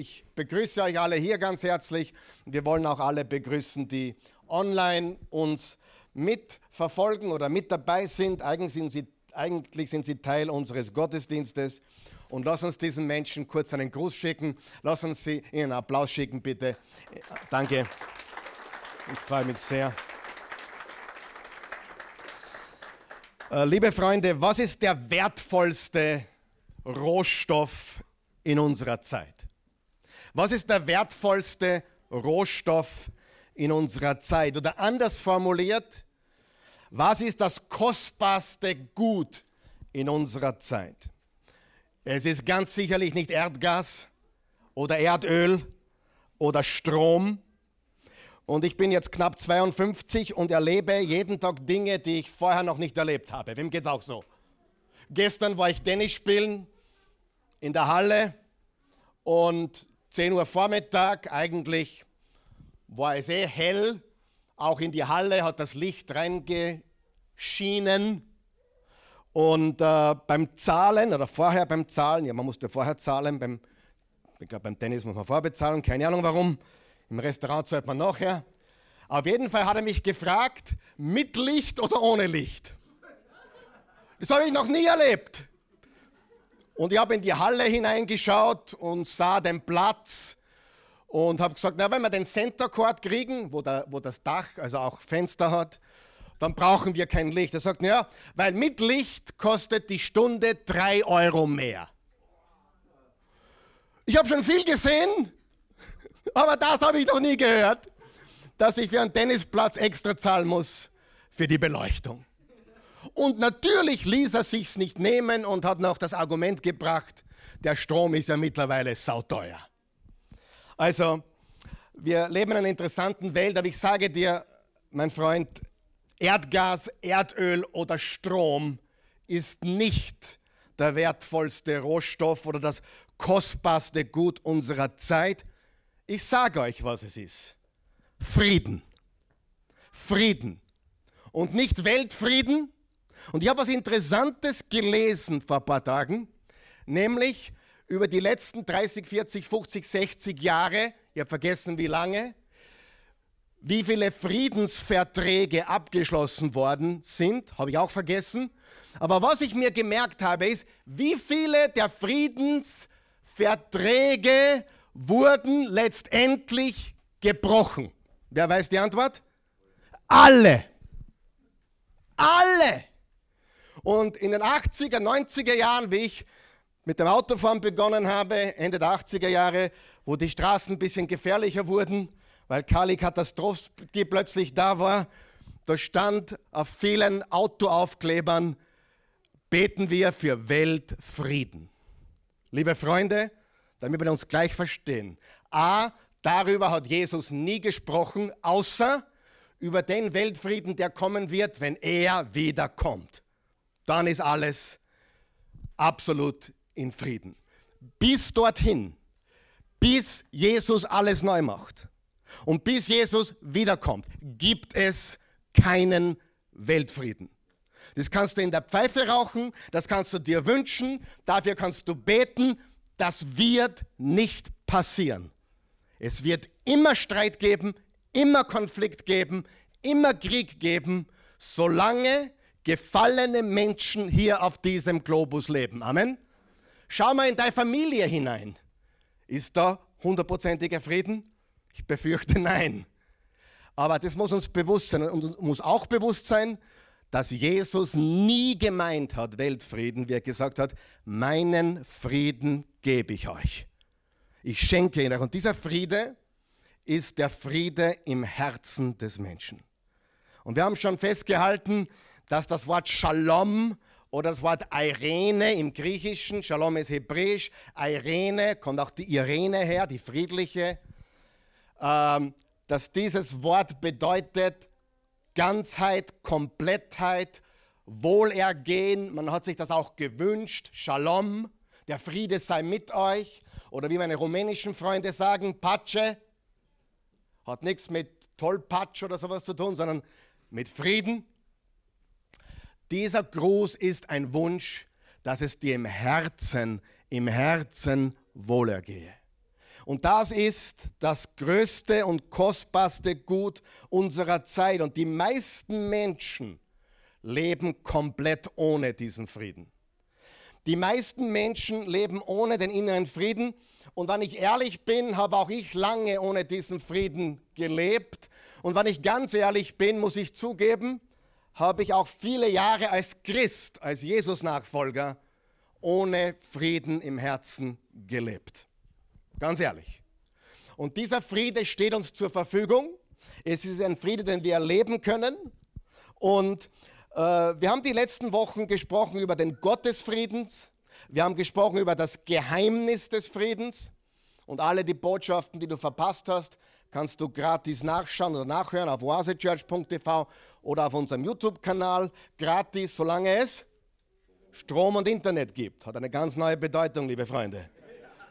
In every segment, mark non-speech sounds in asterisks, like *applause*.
Ich begrüße euch alle hier ganz herzlich. Wir wollen auch alle begrüßen, die online uns mitverfolgen oder mit dabei sind. Eigentlich sind sie, eigentlich sind sie Teil unseres Gottesdienstes. Und lass uns diesen Menschen kurz einen Gruß schicken. Lass uns sie einen Applaus schicken, bitte. Danke. Ich freue mich sehr. Äh, liebe Freunde, was ist der wertvollste Rohstoff in unserer Zeit? Was ist der wertvollste Rohstoff in unserer Zeit? Oder anders formuliert, was ist das kostbarste Gut in unserer Zeit? Es ist ganz sicherlich nicht Erdgas oder Erdöl oder Strom. Und ich bin jetzt knapp 52 und erlebe jeden Tag Dinge, die ich vorher noch nicht erlebt habe. Wem geht es auch so? Gestern war ich Tennis spielen in der Halle und 10 Uhr Vormittag, eigentlich war es eh hell, auch in die Halle hat das Licht reingeschienen. Und äh, beim Zahlen oder vorher beim Zahlen, ja, man musste vorher zahlen, beim, ich glaube, beim Tennis muss man vorbezahlen, keine Ahnung warum. Im Restaurant zahlt man nachher. Auf jeden Fall hat er mich gefragt, mit Licht oder ohne Licht. Das habe ich noch nie erlebt. Und ich habe in die Halle hineingeschaut und sah den Platz und habe gesagt, na, wenn wir den Center Court kriegen, wo, der, wo das Dach, also auch Fenster hat, dann brauchen wir kein Licht. Er sagt, ja, weil mit Licht kostet die Stunde drei Euro mehr. Ich habe schon viel gesehen, *laughs* aber das habe ich noch nie gehört, dass ich für einen Tennisplatz extra zahlen muss für die Beleuchtung. Und natürlich ließ er sich's nicht nehmen und hat noch das Argument gebracht, der Strom ist ja mittlerweile sauteuer. Also, wir leben in einer interessanten Welt, aber ich sage dir, mein Freund, Erdgas, Erdöl oder Strom ist nicht der wertvollste Rohstoff oder das kostbarste Gut unserer Zeit. Ich sage euch, was es ist. Frieden. Frieden. Und nicht Weltfrieden, und ich habe was Interessantes gelesen vor ein paar Tagen, nämlich über die letzten 30, 40, 50, 60 Jahre, ich habe vergessen wie lange, wie viele Friedensverträge abgeschlossen worden sind, habe ich auch vergessen. Aber was ich mir gemerkt habe, ist, wie viele der Friedensverträge wurden letztendlich gebrochen. Wer weiß die Antwort? Alle. Alle. Und in den 80er, 90er Jahren, wie ich mit dem Autofahren begonnen habe, Ende der 80er Jahre, wo die Straßen ein bisschen gefährlicher wurden, weil Kali Katastrophe plötzlich da war, da stand auf vielen Autoaufklebern, beten wir für Weltfrieden. Liebe Freunde, damit wir uns gleich verstehen. A, darüber hat Jesus nie gesprochen, außer über den Weltfrieden, der kommen wird, wenn er wiederkommt dann ist alles absolut in Frieden. Bis dorthin, bis Jesus alles neu macht und bis Jesus wiederkommt, gibt es keinen Weltfrieden. Das kannst du in der Pfeife rauchen, das kannst du dir wünschen, dafür kannst du beten, das wird nicht passieren. Es wird immer Streit geben, immer Konflikt geben, immer Krieg geben, solange gefallene Menschen hier auf diesem Globus leben. Amen. Schau mal in deine Familie hinein. Ist da hundertprozentiger Frieden? Ich befürchte nein. Aber das muss uns bewusst sein und muss auch bewusst sein, dass Jesus nie gemeint hat, Weltfrieden, wie er gesagt hat, meinen Frieden gebe ich euch. Ich schenke ihn euch. Und dieser Friede ist der Friede im Herzen des Menschen. Und wir haben schon festgehalten, dass das Wort Shalom oder das Wort Irene im Griechischen, Shalom ist hebräisch, Irene kommt auch die Irene her, die friedliche, ähm, dass dieses Wort bedeutet Ganzheit, Komplettheit, Wohlergehen. Man hat sich das auch gewünscht, Shalom, der Friede sei mit euch. Oder wie meine rumänischen Freunde sagen, Pace. Hat nichts mit Tollpatsch oder sowas zu tun, sondern mit Frieden. Dieser Gruß ist ein Wunsch, dass es dir im Herzen, im Herzen wohlergehe. Und das ist das größte und kostbarste Gut unserer Zeit. Und die meisten Menschen leben komplett ohne diesen Frieden. Die meisten Menschen leben ohne den inneren Frieden. Und wenn ich ehrlich bin, habe auch ich lange ohne diesen Frieden gelebt. Und wenn ich ganz ehrlich bin, muss ich zugeben, habe ich auch viele Jahre als Christ, als Jesus-Nachfolger ohne Frieden im Herzen gelebt. Ganz ehrlich. Und dieser Friede steht uns zur Verfügung. Es ist ein Friede, den wir erleben können. Und äh, wir haben die letzten Wochen gesprochen über den Gott des Friedens. Wir haben gesprochen über das Geheimnis des Friedens. Und alle die Botschaften, die du verpasst hast, kannst du gratis nachschauen oder nachhören auf oasechurch.tv oder auf unserem YouTube-Kanal. Gratis, solange es Strom und Internet gibt. Hat eine ganz neue Bedeutung, liebe Freunde.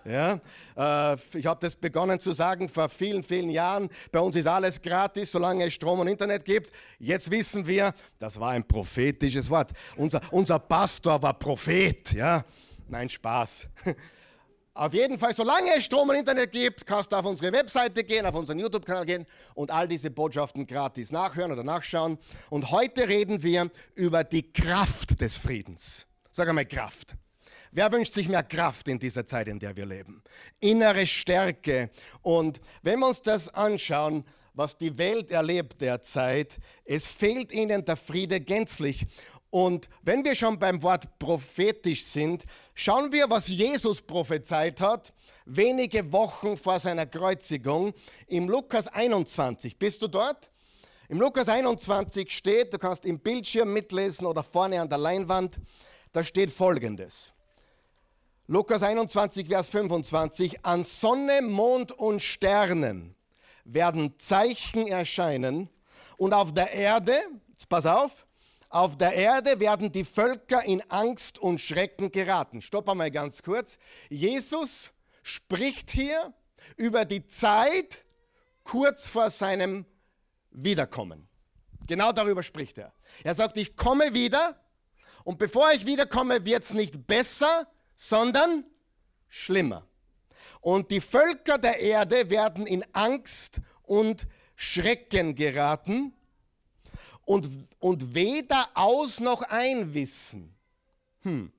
Ja, äh, ich habe das begonnen zu sagen vor vielen, vielen Jahren. Bei uns ist alles gratis, solange es Strom und Internet gibt. Jetzt wissen wir, das war ein prophetisches Wort. Unser, unser Pastor war Prophet. Ja, nein, Spaß. *laughs* Auf jeden Fall, solange es Strom und Internet gibt, kannst du auf unsere Webseite gehen, auf unseren YouTube-Kanal gehen und all diese Botschaften gratis nachhören oder nachschauen. Und heute reden wir über die Kraft des Friedens. Sag einmal Kraft. Wer wünscht sich mehr Kraft in dieser Zeit, in der wir leben? Innere Stärke. Und wenn wir uns das anschauen, was die Welt erlebt derzeit, es fehlt ihnen der Friede gänzlich. Und wenn wir schon beim Wort prophetisch sind, schauen wir, was Jesus prophezeit hat, wenige Wochen vor seiner Kreuzigung, im Lukas 21. Bist du dort? Im Lukas 21 steht, du kannst im Bildschirm mitlesen oder vorne an der Leinwand, da steht folgendes. Lukas 21, Vers 25, an Sonne, Mond und Sternen werden Zeichen erscheinen und auf der Erde, pass auf, auf der Erde werden die Völker in Angst und Schrecken geraten. Stopp einmal ganz kurz. Jesus spricht hier über die Zeit kurz vor seinem Wiederkommen. Genau darüber spricht er. Er sagt, ich komme wieder und bevor ich wiederkomme, wird es nicht besser, sondern schlimmer. Und die Völker der Erde werden in Angst und Schrecken geraten und, und weder aus noch ein wissen. Hm.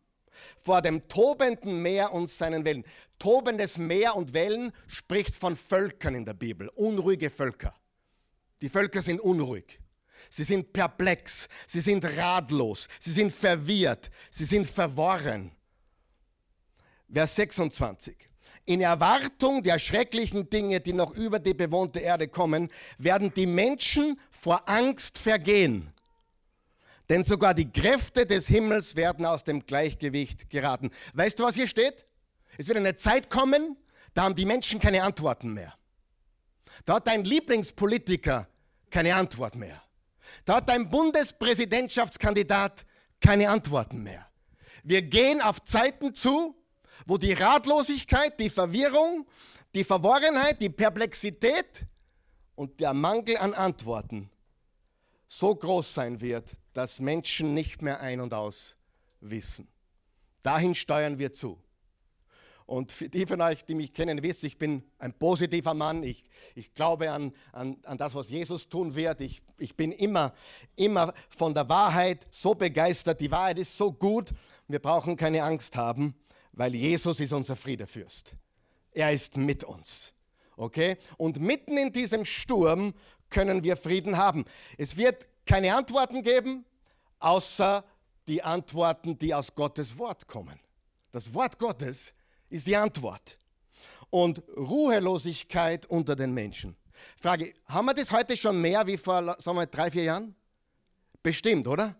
Vor dem tobenden Meer und seinen Wellen. Tobendes Meer und Wellen spricht von Völkern in der Bibel, unruhige Völker. Die Völker sind unruhig. Sie sind perplex, sie sind ratlos, sie sind verwirrt, sie sind verworren. Vers 26. In Erwartung der schrecklichen Dinge, die noch über die bewohnte Erde kommen, werden die Menschen vor Angst vergehen. Denn sogar die Kräfte des Himmels werden aus dem Gleichgewicht geraten. Weißt du, was hier steht? Es wird eine Zeit kommen, da haben die Menschen keine Antworten mehr. Da hat dein Lieblingspolitiker keine Antwort mehr. Da hat dein Bundespräsidentschaftskandidat keine Antworten mehr. Wir gehen auf Zeiten zu, wo die Ratlosigkeit, die Verwirrung, die Verworrenheit, die Perplexität und der Mangel an Antworten so groß sein wird, dass Menschen nicht mehr ein und aus wissen. Dahin steuern wir zu. Und für die von euch, die mich kennen, wisst, ich bin ein positiver Mann. Ich, ich glaube an, an, an das, was Jesus tun wird. Ich, ich bin immer, immer von der Wahrheit so begeistert. Die Wahrheit ist so gut. Wir brauchen keine Angst haben weil Jesus ist unser Friedefürst. Er ist mit uns. Okay? Und mitten in diesem Sturm können wir Frieden haben. Es wird keine Antworten geben, außer die Antworten, die aus Gottes Wort kommen. Das Wort Gottes ist die Antwort. Und Ruhelosigkeit unter den Menschen. Frage, haben wir das heute schon mehr wie vor, sagen wir, drei, vier Jahren? Bestimmt, oder?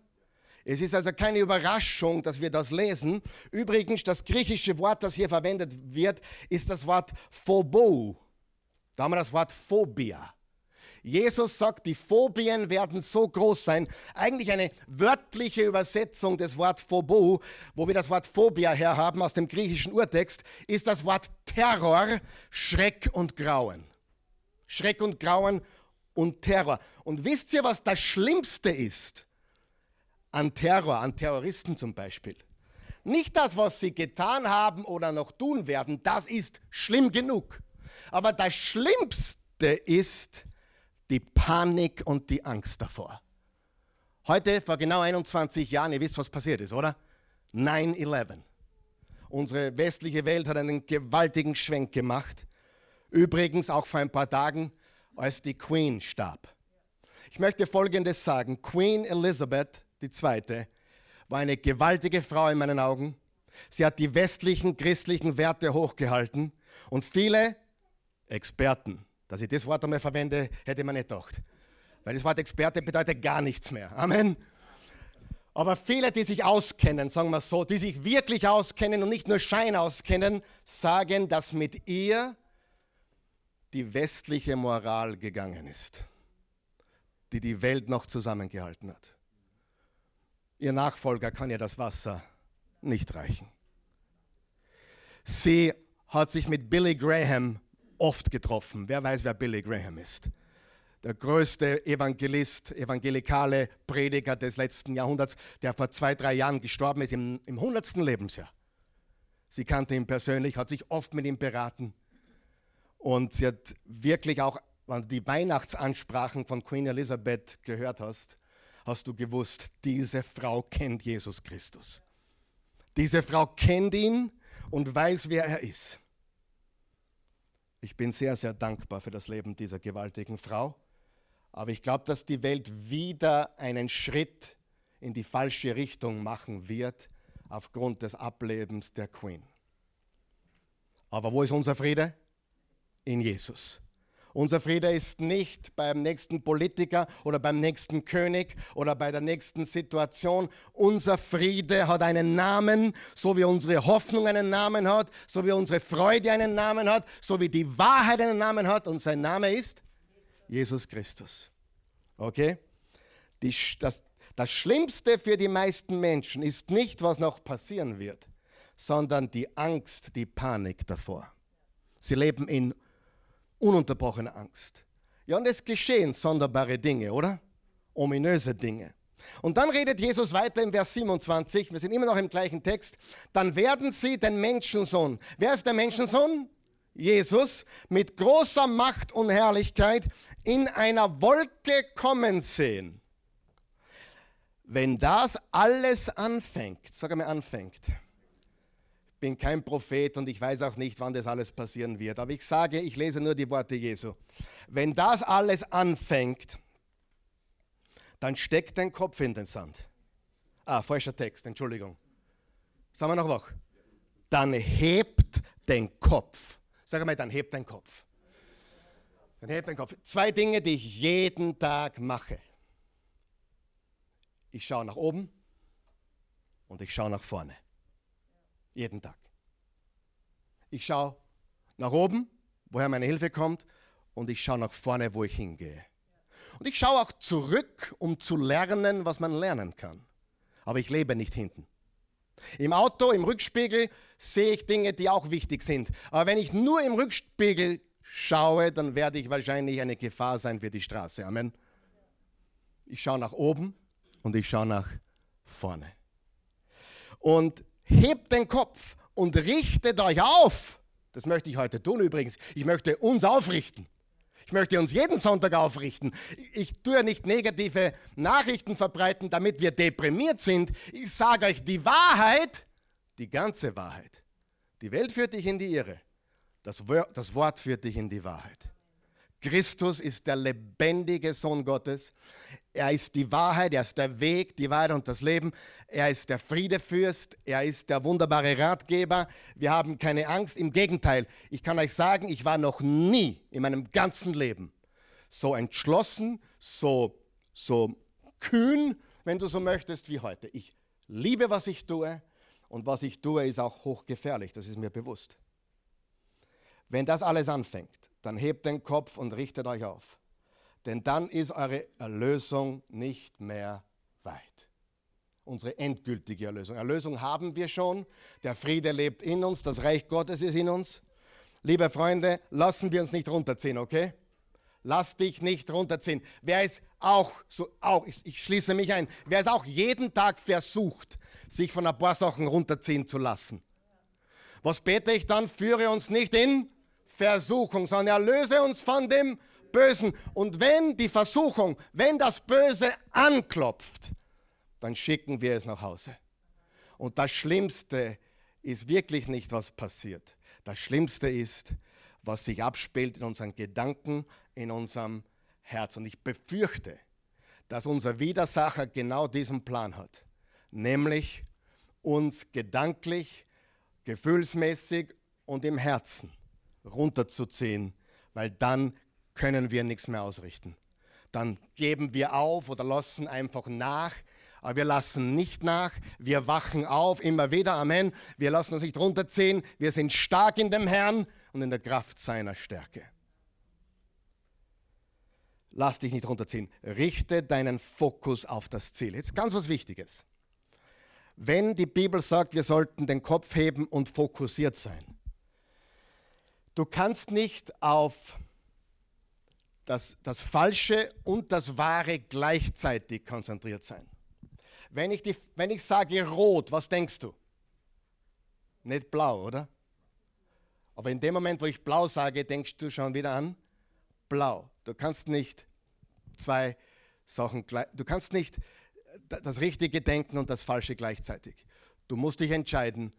Es ist also keine Überraschung, dass wir das lesen. Übrigens, das griechische Wort, das hier verwendet wird, ist das Wort Phobo. Da haben wir das Wort Phobia. Jesus sagt, die Phobien werden so groß sein. Eigentlich eine wörtliche Übersetzung des Wort Phobo, wo wir das Wort Phobia herhaben aus dem griechischen Urtext, ist das Wort Terror, Schreck und Grauen. Schreck und Grauen und Terror. Und wisst ihr, was das Schlimmste ist? An Terror, an Terroristen zum Beispiel. Nicht das, was sie getan haben oder noch tun werden, das ist schlimm genug. Aber das Schlimmste ist die Panik und die Angst davor. Heute, vor genau 21 Jahren, ihr wisst, was passiert ist, oder? 9-11. Unsere westliche Welt hat einen gewaltigen Schwenk gemacht. Übrigens auch vor ein paar Tagen, als die Queen starb. Ich möchte Folgendes sagen. Queen Elizabeth II. war eine gewaltige Frau in meinen Augen. Sie hat die westlichen christlichen Werte hochgehalten und viele Experten, dass ich das Wort einmal verwende, hätte man nicht gedacht. Weil das Wort Experte bedeutet gar nichts mehr. Amen. Aber viele, die sich auskennen, sagen wir so, die sich wirklich auskennen und nicht nur Schein auskennen, sagen, dass mit ihr die westliche Moral gegangen ist, die die Welt noch zusammengehalten hat. Ihr Nachfolger kann ihr das Wasser nicht reichen. Sie hat sich mit Billy Graham oft getroffen. Wer weiß, wer Billy Graham ist? Der größte Evangelist, evangelikale Prediger des letzten Jahrhunderts, der vor zwei, drei Jahren gestorben ist, im, im 100. Lebensjahr. Sie kannte ihn persönlich, hat sich oft mit ihm beraten. Und sie hat wirklich auch, wenn du die Weihnachtsansprachen von Queen Elizabeth gehört hast, hast du gewusst, diese Frau kennt Jesus Christus. Diese Frau kennt ihn und weiß, wer er ist. Ich bin sehr, sehr dankbar für das Leben dieser gewaltigen Frau. Aber ich glaube, dass die Welt wieder einen Schritt in die falsche Richtung machen wird aufgrund des Ablebens der Queen. Aber wo ist unser Friede? In Jesus. Unser Friede ist nicht beim nächsten Politiker oder beim nächsten König oder bei der nächsten Situation. Unser Friede hat einen Namen, so wie unsere Hoffnung einen Namen hat, so wie unsere Freude einen Namen hat, so wie die Wahrheit einen Namen hat. Und sein Name ist Jesus Christus. Okay? Die, das, das Schlimmste für die meisten Menschen ist nicht, was noch passieren wird, sondern die Angst, die Panik davor. Sie leben in ununterbrochene Angst. Ja, und es geschehen sonderbare Dinge, oder? Ominöse Dinge. Und dann redet Jesus weiter im Vers 27, wir sind immer noch im gleichen Text, dann werden sie den Menschensohn. Wer ist der Menschensohn? Jesus mit großer Macht und Herrlichkeit in einer Wolke kommen sehen. Wenn das alles anfängt, sag einmal anfängt, bin kein Prophet und ich weiß auch nicht, wann das alles passieren wird. Aber ich sage, ich lese nur die Worte Jesu. Wenn das alles anfängt, dann steckt dein Kopf in den Sand. Ah, falscher Text, Entschuldigung. Sagen wir noch wach. Dann hebt den Kopf. Sag mal, dann hebt dein Kopf. Dann hebt dein Kopf. Zwei Dinge, die ich jeden Tag mache. Ich schaue nach oben und ich schaue nach vorne. Jeden Tag. Ich schaue nach oben, woher meine Hilfe kommt, und ich schaue nach vorne, wo ich hingehe. Und ich schaue auch zurück, um zu lernen, was man lernen kann. Aber ich lebe nicht hinten. Im Auto, im Rückspiegel sehe ich Dinge, die auch wichtig sind. Aber wenn ich nur im Rückspiegel schaue, dann werde ich wahrscheinlich eine Gefahr sein für die Straße. Amen. Ich schaue nach oben und ich schaue nach vorne. Und hebt den Kopf und richtet euch auf. Das möchte ich heute tun übrigens. Ich möchte uns aufrichten. Ich möchte uns jeden Sonntag aufrichten. Ich tue ja nicht negative Nachrichten verbreiten, damit wir deprimiert sind. Ich sage euch die Wahrheit, die ganze Wahrheit. Die Welt führt dich in die Irre. Das Wort führt dich in die Wahrheit. Christus ist der lebendige Sohn Gottes. Er ist die Wahrheit, er ist der Weg, die Wahrheit und das Leben. Er ist der Friedefürst, er ist der wunderbare Ratgeber. Wir haben keine Angst. Im Gegenteil, ich kann euch sagen, ich war noch nie in meinem ganzen Leben so entschlossen, so, so kühn, wenn du so möchtest, wie heute. Ich liebe, was ich tue und was ich tue, ist auch hochgefährlich, das ist mir bewusst. Wenn das alles anfängt, dann hebt den Kopf und richtet euch auf. Denn dann ist eure Erlösung nicht mehr weit. Unsere endgültige Erlösung. Erlösung haben wir schon. Der Friede lebt in uns. Das Reich Gottes ist in uns. Liebe Freunde, lassen wir uns nicht runterziehen, okay? Lass dich nicht runterziehen. Wer ist auch, so, auch ich, ich schließe mich ein, wer ist auch jeden Tag versucht, sich von ein paar Sachen runterziehen zu lassen? Was bete ich dann? Führe uns nicht in Versuchung, sondern erlöse uns von dem Bösen. Und wenn die Versuchung, wenn das Böse anklopft, dann schicken wir es nach Hause. Und das Schlimmste ist wirklich nicht, was passiert. Das Schlimmste ist, was sich abspielt in unseren Gedanken, in unserem Herz. Und ich befürchte, dass unser Widersacher genau diesen Plan hat, nämlich uns gedanklich, gefühlsmäßig und im Herzen runterzuziehen, weil dann können wir nichts mehr ausrichten. Dann geben wir auf oder lassen einfach nach, aber wir lassen nicht nach, wir wachen auf, immer wieder, Amen. Wir lassen uns nicht runterziehen, wir sind stark in dem Herrn und in der Kraft seiner Stärke. Lass dich nicht runterziehen. Richte deinen Fokus auf das Ziel. Jetzt ganz was Wichtiges. Wenn die Bibel sagt, wir sollten den Kopf heben und fokussiert sein, du kannst nicht auf das, das Falsche und das Wahre gleichzeitig konzentriert sein. Wenn ich, die, wenn ich sage rot, was denkst du? Nicht blau, oder? Aber in dem Moment, wo ich blau sage, denkst du schon wieder an blau. Du kannst nicht zwei Sachen, du kannst nicht das Richtige denken und das Falsche gleichzeitig. Du musst dich entscheiden,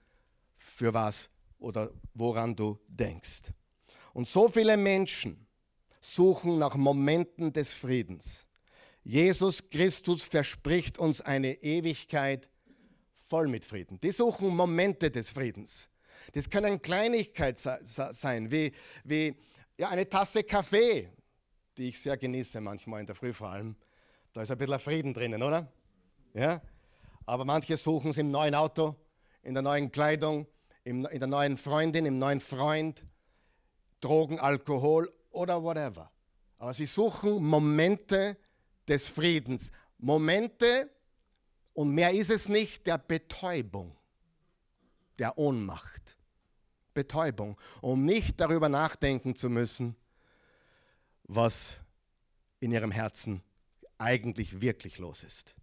für was oder woran du denkst. Und so viele Menschen suchen nach Momenten des Friedens. Jesus Christus verspricht uns eine Ewigkeit voll mit Frieden. Die suchen Momente des Friedens. Das können Kleinigkeiten sein, wie, wie ja, eine Tasse Kaffee, die ich sehr genieße, manchmal in der Früh vor allem. Da ist ein bisschen Frieden drinnen, oder? Ja? Aber manche suchen es im neuen Auto, in der neuen Kleidung, in der neuen Freundin, im neuen Freund, Drogen, Alkohol oder whatever. Aber sie suchen Momente des Friedens, Momente, und mehr ist es nicht, der Betäubung, der Ohnmacht. Betäubung, um nicht darüber nachdenken zu müssen, was in ihrem Herzen eigentlich wirklich los ist.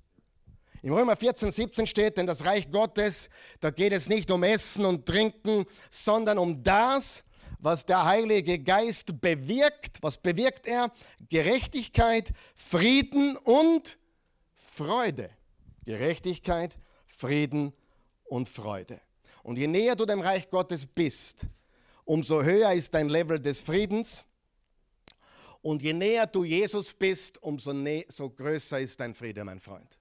Im Römer 14, 17 steht, denn das Reich Gottes, da geht es nicht um Essen und Trinken, sondern um das, was der Heilige Geist bewirkt. Was bewirkt er? Gerechtigkeit, Frieden und Freude. Gerechtigkeit, Frieden und Freude. Und je näher du dem Reich Gottes bist, umso höher ist dein Level des Friedens. Und je näher du Jesus bist, umso so größer ist dein Friede, mein Freund.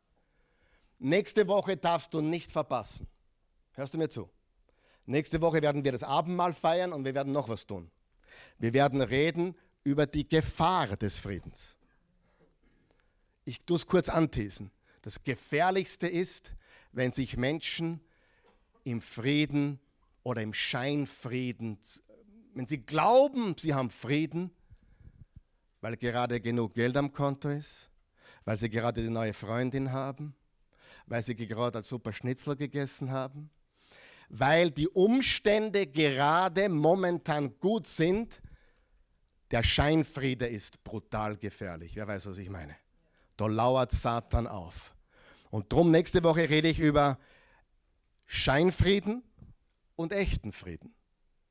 Nächste Woche darfst du nicht verpassen. Hörst du mir zu? Nächste Woche werden wir das Abendmahl feiern und wir werden noch was tun. Wir werden reden über die Gefahr des Friedens. Ich tue es kurz anthesen. Das Gefährlichste ist, wenn sich Menschen im Frieden oder im Scheinfrieden, wenn sie glauben, sie haben Frieden, weil gerade genug Geld am Konto ist, weil sie gerade die neue Freundin haben, weil sie gerade ein super Schnitzel gegessen haben, weil die Umstände gerade momentan gut sind, der Scheinfriede ist brutal gefährlich. Wer weiß, was ich meine? Da lauert Satan auf. Und drum nächste Woche rede ich über Scheinfrieden und echten Frieden.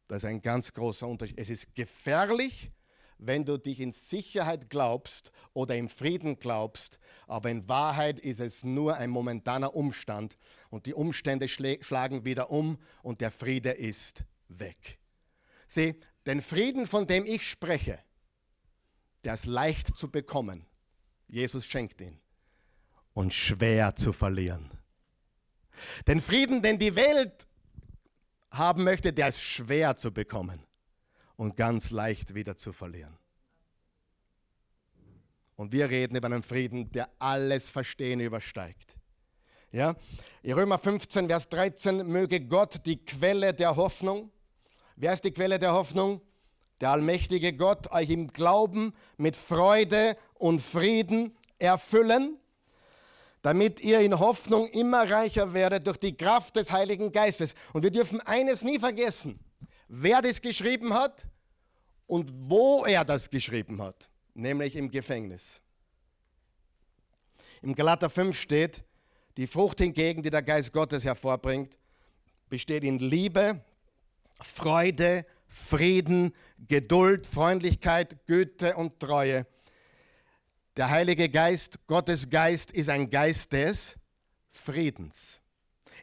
Das ist ein ganz großer Unterschied. Es ist gefährlich, wenn du dich in Sicherheit glaubst oder im Frieden glaubst, aber in Wahrheit ist es nur ein momentaner Umstand und die Umstände schlagen wieder um und der Friede ist weg. Sieh, den Frieden, von dem ich spreche, der ist leicht zu bekommen. Jesus schenkt ihn und schwer zu verlieren. Den Frieden, den die Welt haben möchte, der ist schwer zu bekommen und ganz leicht wieder zu verlieren. Und wir reden über einen Frieden, der alles Verstehen übersteigt. Ja? In Römer 15, Vers 13, möge Gott die Quelle der Hoffnung, wer ist die Quelle der Hoffnung? Der allmächtige Gott euch im Glauben mit Freude und Frieden erfüllen, damit ihr in Hoffnung immer reicher werdet durch die Kraft des Heiligen Geistes. Und wir dürfen eines nie vergessen wer das geschrieben hat und wo er das geschrieben hat, nämlich im Gefängnis. Im Galater 5 steht, die Frucht hingegen, die der Geist Gottes hervorbringt, besteht in Liebe, Freude, Frieden, Geduld, Freundlichkeit, Güte und Treue. Der Heilige Geist, Gottes Geist, ist ein Geist des Friedens.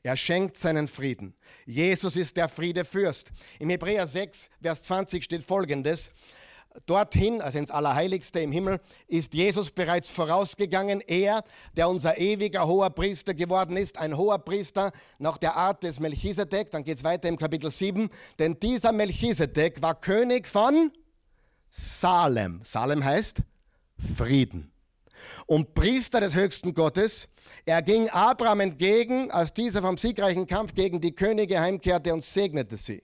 Er schenkt seinen Frieden. Jesus ist der Friedefürst. Im Hebräer 6, Vers 20 steht folgendes. Dorthin, also ins Allerheiligste im Himmel, ist Jesus bereits vorausgegangen. Er, der unser ewiger hoher Priester geworden ist, ein hoher Priester nach der Art des Melchisedek. Dann geht es weiter im Kapitel 7. Denn dieser Melchisedek war König von Salem. Salem heißt Frieden. Und Priester des höchsten Gottes er ging Abraham entgegen, als dieser vom siegreichen Kampf gegen die Könige heimkehrte und segnete sie.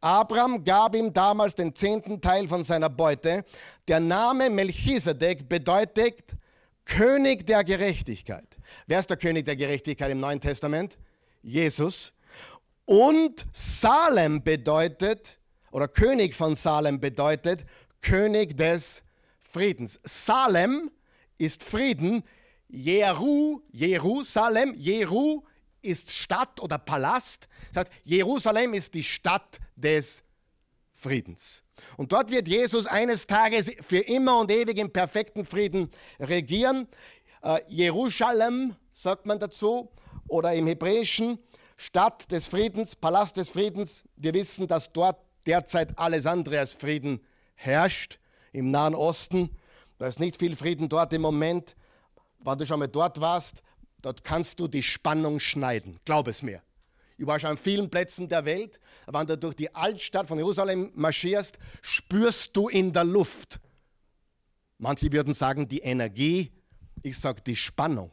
Abraham gab ihm damals den zehnten Teil von seiner Beute. Der Name Melchisedek bedeutet König der Gerechtigkeit. Wer ist der König der Gerechtigkeit im Neuen Testament? Jesus. Und Salem bedeutet, oder König von Salem bedeutet, König des Friedens. Salem ist Frieden, Jeru, Jerusalem, Jeru ist Stadt oder Palast. Das heißt, Jerusalem ist die Stadt des Friedens. Und dort wird Jesus eines Tages für immer und ewig im perfekten Frieden regieren. Äh, Jerusalem sagt man dazu oder im Hebräischen Stadt des Friedens, Palast des Friedens. Wir wissen, dass dort derzeit alles andere als Frieden herrscht. Im Nahen Osten, da ist nicht viel Frieden dort im Moment wenn du schon mal dort warst, dort kannst du die Spannung schneiden. Glaub es mir. Ich war schon an vielen Plätzen der Welt. Wenn du durch die Altstadt von Jerusalem marschierst, spürst du in der Luft. Manche würden sagen, die Energie. Ich sage, die Spannung,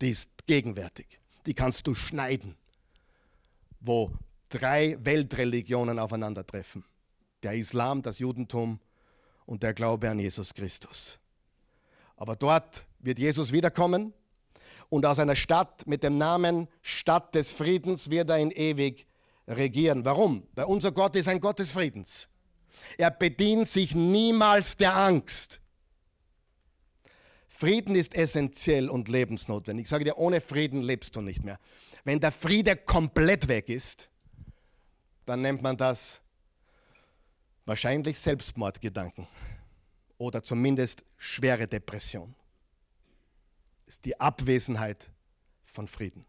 die ist gegenwärtig. Die kannst du schneiden, wo drei Weltreligionen aufeinandertreffen. Der Islam, das Judentum und der Glaube an Jesus Christus. Aber dort wird Jesus wiederkommen und aus einer Stadt mit dem Namen Stadt des Friedens wird er in ewig regieren. Warum? Weil unser Gott ist ein Gott des Friedens. Er bedient sich niemals der Angst. Frieden ist essentiell und lebensnotwendig. Ich sage dir, ohne Frieden lebst du nicht mehr. Wenn der Friede komplett weg ist, dann nennt man das wahrscheinlich Selbstmordgedanken oder zumindest schwere Depression ist die Abwesenheit von Frieden,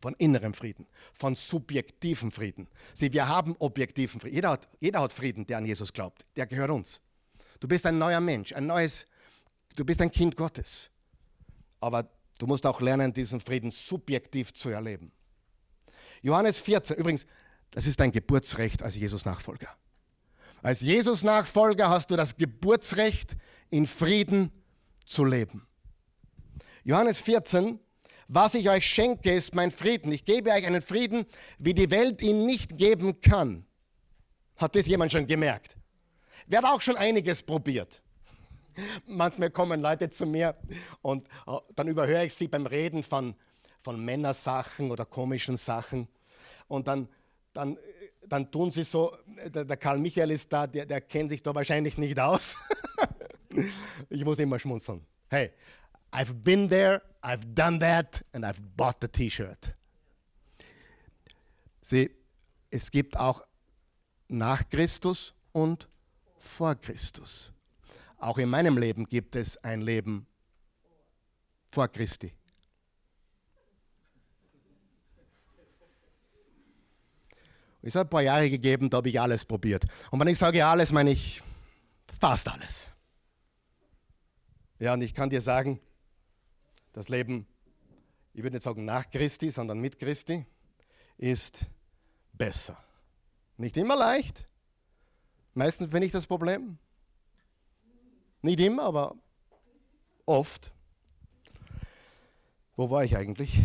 von innerem Frieden, von subjektivem Frieden. Sieh, wir haben objektiven Frieden. Jeder hat, jeder hat Frieden, der an Jesus glaubt. Der gehört uns. Du bist ein neuer Mensch, ein neues, du bist ein Kind Gottes. Aber du musst auch lernen, diesen Frieden subjektiv zu erleben. Johannes 14, übrigens, das ist dein Geburtsrecht als Jesus-Nachfolger. Als Jesus-Nachfolger hast du das Geburtsrecht, in Frieden zu leben. Johannes 14, was ich euch schenke, ist mein Frieden. Ich gebe euch einen Frieden, wie die Welt ihn nicht geben kann. Hat das jemand schon gemerkt? Wer hat auch schon einiges probiert? *laughs* Manchmal kommen Leute zu mir und äh, dann überhöre ich sie beim Reden von, von Männersachen oder komischen Sachen. Und dann, dann, dann tun sie so, der, der Karl Michael ist da, der, der kennt sich da wahrscheinlich nicht aus. *laughs* ich muss immer schmunzeln. Hey, I've been there, I've done that and I've bought the T-Shirt. Sieh, es gibt auch nach Christus und vor Christus. Auch in meinem Leben gibt es ein Leben vor Christi. Es hat ein paar Jahre gegeben, da habe ich alles probiert. Und wenn ich sage alles, meine ich fast alles. Ja, und ich kann dir sagen, das Leben, ich würde nicht sagen nach Christi, sondern mit Christi, ist besser. Nicht immer leicht. Meistens bin ich das Problem. Nicht immer, aber oft. Wo war ich eigentlich?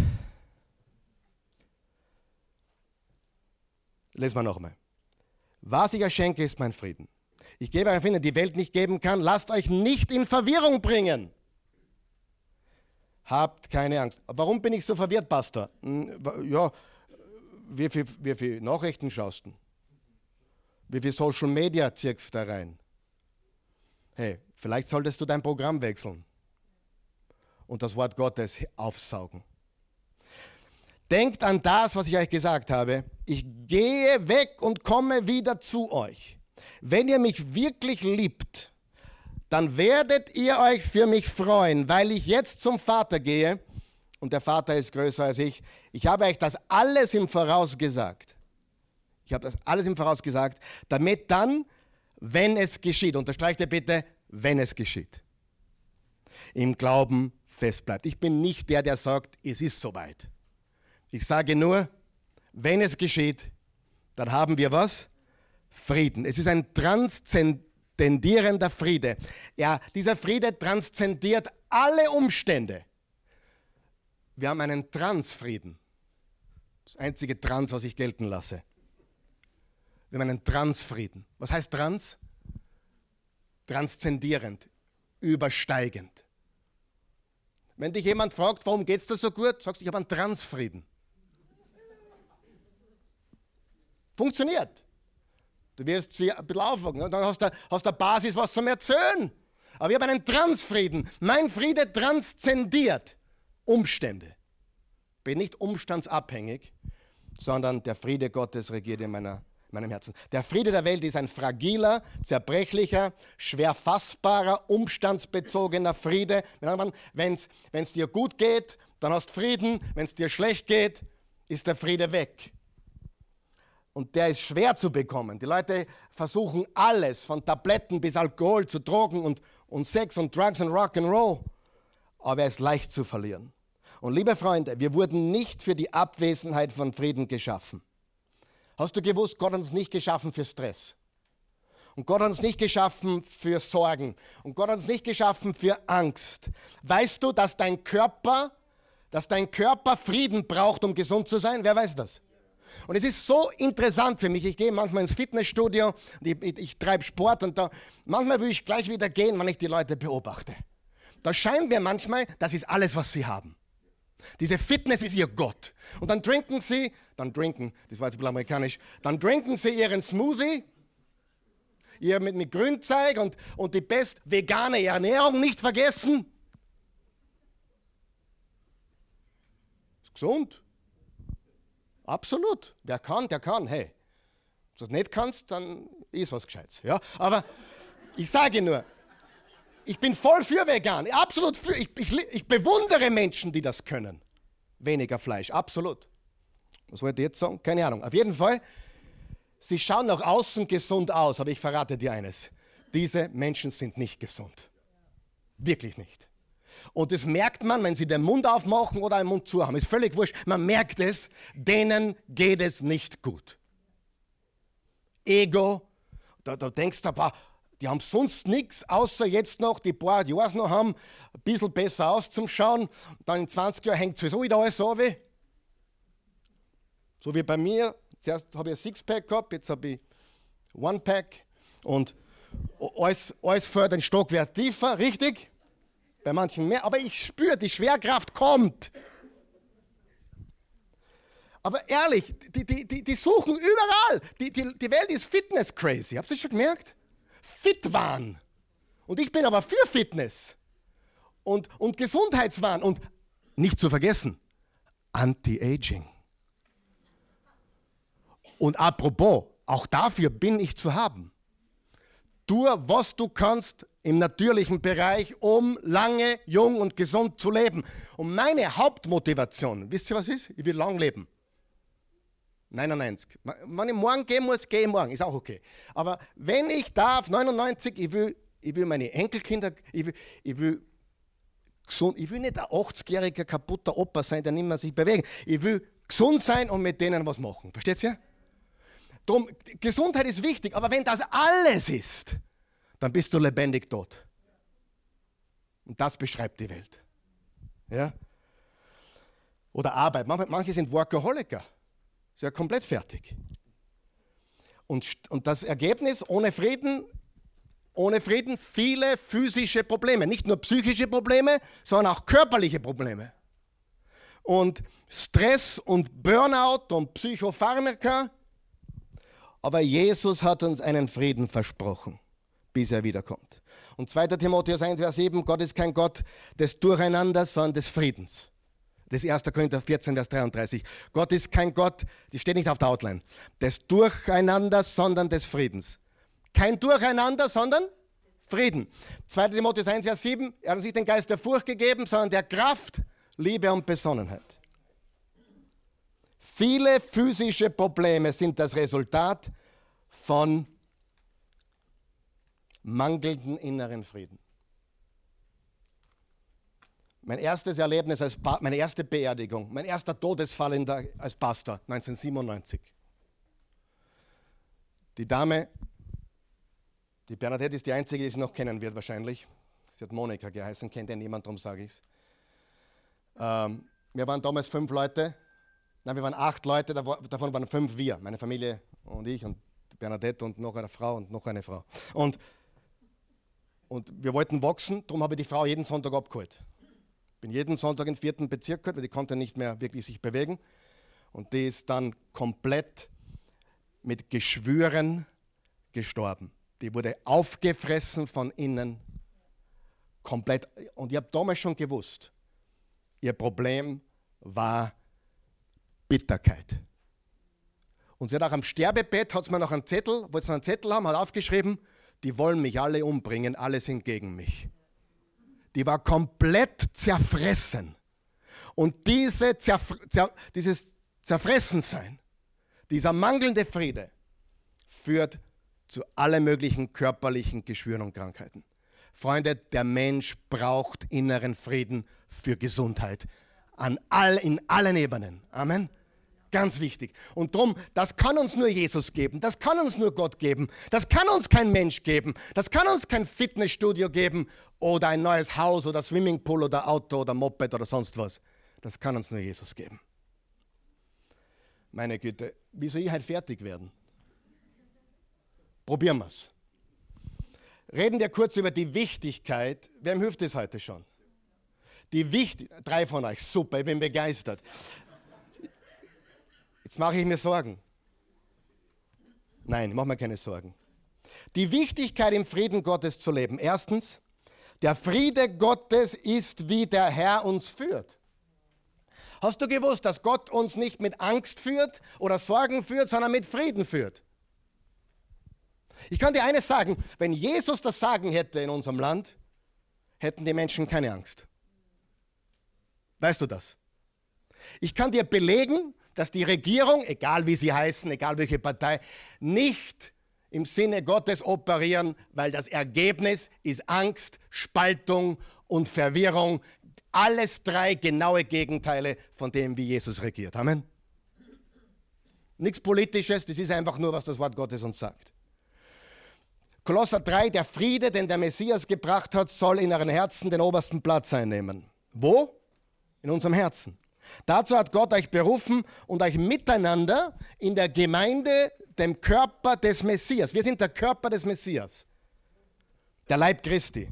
Lesen wir nochmal. Was ich euch schenke, ist mein Frieden. Ich gebe euch Frieden, die Welt nicht geben kann. Lasst euch nicht in Verwirrung bringen. Habt keine Angst. Warum bin ich so verwirrt, Pastor? Hm, ja, wie viele wie viel Nachrichten schaust du? Wie viel Social Media zirkst du da rein? Hey, vielleicht solltest du dein Programm wechseln und das Wort Gottes aufsaugen. Denkt an das, was ich euch gesagt habe. Ich gehe weg und komme wieder zu euch. Wenn ihr mich wirklich liebt, dann werdet ihr euch für mich freuen, weil ich jetzt zum Vater gehe und der Vater ist größer als ich. Ich habe euch das alles im Voraus gesagt. Ich habe das alles im Voraus gesagt, damit dann, wenn es geschieht, unterstreicht ihr bitte, wenn es geschieht, im Glauben fest bleibt. Ich bin nicht der, der sagt, es ist soweit. Ich sage nur, wenn es geschieht, dann haben wir was? Frieden. Es ist ein transzendierender Friede. Ja, dieser Friede transzendiert alle Umstände. Wir haben einen Transfrieden. Das einzige Trans, was ich gelten lasse. Wir haben einen Transfrieden. Was heißt Trans? Transzendierend, übersteigend. Wenn dich jemand fragt, warum geht es dir so gut, sagst du, ich habe einen Transfrieden. Funktioniert. Du wirst sie ein bisschen aufwachen, dann hast du hast der Basis was zum Erzählen. Aber ich habe einen Transfrieden. Mein Friede transzendiert Umstände. Bin nicht umstandsabhängig, sondern der Friede Gottes regiert in meiner meinem Herzen. Der Friede der Welt ist ein fragiler, zerbrechlicher, schwer fassbarer, umstandsbezogener Friede. Wenn es dir gut geht, dann hast du Frieden. Wenn es dir schlecht geht, ist der Friede weg. Und der ist schwer zu bekommen. Die Leute versuchen alles, von Tabletten bis Alkohol zu Drogen und, und Sex und Drugs und Rock'n'Roll. Aber er ist leicht zu verlieren. Und liebe Freunde, wir wurden nicht für die Abwesenheit von Frieden geschaffen. Hast du gewusst, Gott hat uns nicht geschaffen für Stress. Und Gott hat uns nicht geschaffen für Sorgen. Und Gott hat uns nicht geschaffen für Angst. Weißt du, dass dein Körper, dass dein Körper Frieden braucht, um gesund zu sein? Wer weiß das? Und es ist so interessant für mich. Ich gehe manchmal ins Fitnessstudio, ich, ich, ich treibe Sport und da manchmal will ich gleich wieder gehen, wenn ich die Leute beobachte. Da scheint mir manchmal, das ist alles, was sie haben. Diese Fitness ist ihr Gott. Und dann trinken sie, dann trinken, das war jetzt ein bisschen amerikanisch, dann trinken sie ihren Smoothie, ihr mit, mit Grünzeug und, und die best vegane Ernährung nicht vergessen. Ist gesund. Absolut. Wer kann, der kann. Hey, wenn du das nicht kannst, dann ist was Gescheites. Ja? Aber ich sage nur, ich bin voll für vegan, absolut für. Ich, ich, ich bewundere Menschen, die das können. Weniger Fleisch, absolut. Was wollte ich jetzt sagen? Keine Ahnung. Auf jeden Fall, sie schauen nach außen gesund aus, aber ich verrate dir eines. Diese Menschen sind nicht gesund. Wirklich nicht. Und das merkt man, wenn sie den Mund aufmachen oder einen Mund zu haben. Ist völlig wurscht. Man merkt es, denen geht es nicht gut. Ego, da, da denkst du, aber die haben sonst nichts, außer jetzt noch die paar Jahre noch haben, ein bisschen besser auszuschauen. Dann in 20 Jahren hängt sowieso wieder alles so wie. So wie bei mir. Zuerst habe ich ein Sixpack gehabt, jetzt habe ich One-Pack. Und alles, alles fährt ein Stockwert tiefer, richtig? Bei manchen mehr. Aber ich spüre, die Schwerkraft kommt. Aber ehrlich, die, die, die, die suchen überall. Die, die, die Welt ist Fitness-crazy. Habt ihr schon gemerkt? fit waren. Und ich bin aber für Fitness und, und Gesundheitswahn und nicht zu vergessen, Anti-Aging. Und apropos, auch dafür bin ich zu haben. Tu, was du kannst im natürlichen Bereich, um lange, jung und gesund zu leben. Und meine Hauptmotivation, wisst ihr was ist? Ich will lang leben. 99. Wenn ich morgen gehen muss, gehe ich morgen, ist auch okay. Aber wenn ich darf, 99, ich will, ich will meine Enkelkinder, ich will, ich will gesund, ich will nicht ein 80-jähriger kaputter Opa sein, der nicht mehr sich bewegt. Ich will gesund sein und mit denen was machen. Versteht ihr? Drum, Gesundheit ist wichtig, aber wenn das alles ist, dann bist du lebendig tot. Und das beschreibt die Welt. Ja? Oder Arbeit. Manche sind Workaholiker. Ist ja komplett fertig. Und, und das Ergebnis ohne Frieden, ohne Frieden viele physische Probleme. Nicht nur psychische Probleme, sondern auch körperliche Probleme. Und Stress und Burnout und Psychopharmaka. Aber Jesus hat uns einen Frieden versprochen, bis er wiederkommt. Und 2. Timotheus 1, Vers 7, Gott ist kein Gott des Durcheinanders, sondern des Friedens. Das ist 1. Korinther 14, Vers 33. Gott ist kein Gott, das steht nicht auf der Outline, des Durcheinanders, sondern des Friedens. Kein Durcheinander, sondern Frieden. 2. Timotheus 1, Vers 7, er hat uns nicht den Geist der Furcht gegeben, sondern der Kraft, Liebe und Besonnenheit. Viele physische Probleme sind das Resultat von mangelnden inneren Frieden. Mein erstes Erlebnis als pa meine erste Beerdigung, mein erster Todesfall der, als Pastor 1997. Die Dame, die Bernadette ist die einzige, die sie noch kennen wird wahrscheinlich. Sie hat Monika geheißen, kennt ja niemand, darum sage ich es. Ähm, wir waren damals fünf Leute, nein, wir waren acht Leute, davon waren fünf wir, meine Familie und ich und Bernadette und noch eine Frau und noch eine Frau. Und, und wir wollten wachsen, darum habe ich die Frau jeden Sonntag abgeholt. Bin jeden Sonntag im vierten Bezirk gehört, weil die konnte nicht mehr wirklich sich bewegen. Und die ist dann komplett mit Geschwüren gestorben. Die wurde aufgefressen von innen. Komplett. Und ich habe damals schon gewusst, ihr Problem war Bitterkeit. Und sie hat auch am Sterbebett, hat es mir noch einen Zettel, wollte sie einen Zettel haben, hat aufgeschrieben, die wollen mich alle umbringen, alle sind gegen mich die war komplett zerfressen. Und diese Zerf Zer dieses Zerfressensein, dieser mangelnde Friede, führt zu allen möglichen körperlichen Geschwüren und Krankheiten. Freunde, der Mensch braucht inneren Frieden für Gesundheit an all, in allen Ebenen. Amen. Ganz wichtig. Und darum, das kann uns nur Jesus geben, das kann uns nur Gott geben, das kann uns kein Mensch geben, das kann uns kein Fitnessstudio geben oder ein neues Haus oder Swimmingpool oder Auto oder Moped oder sonst was. Das kann uns nur Jesus geben. Meine Güte, wie soll ich halt fertig werden? Probieren wir es. Reden wir kurz über die Wichtigkeit. Wem hilft es heute schon? Die Wichtigkeit, drei von euch, super, ich bin begeistert. Jetzt mache ich mir Sorgen. Nein, mach mir keine Sorgen. Die Wichtigkeit im Frieden Gottes zu leben. Erstens, der Friede Gottes ist, wie der Herr uns führt. Hast du gewusst, dass Gott uns nicht mit Angst führt oder Sorgen führt, sondern mit Frieden führt? Ich kann dir eines sagen, wenn Jesus das Sagen hätte in unserem Land, hätten die Menschen keine Angst. Weißt du das? Ich kann dir belegen, dass die Regierung, egal wie sie heißen, egal welche Partei, nicht im Sinne Gottes operieren, weil das Ergebnis ist Angst, Spaltung und Verwirrung. Alles drei genaue Gegenteile von dem, wie Jesus regiert. Amen. Nichts Politisches, das ist einfach nur, was das Wort Gottes uns sagt. Kolosser 3, der Friede, den der Messias gebracht hat, soll in euren Herzen den obersten Platz einnehmen. Wo? In unserem Herzen. Dazu hat Gott euch berufen und euch miteinander in der Gemeinde, dem Körper des Messias. Wir sind der Körper des Messias, der Leib Christi.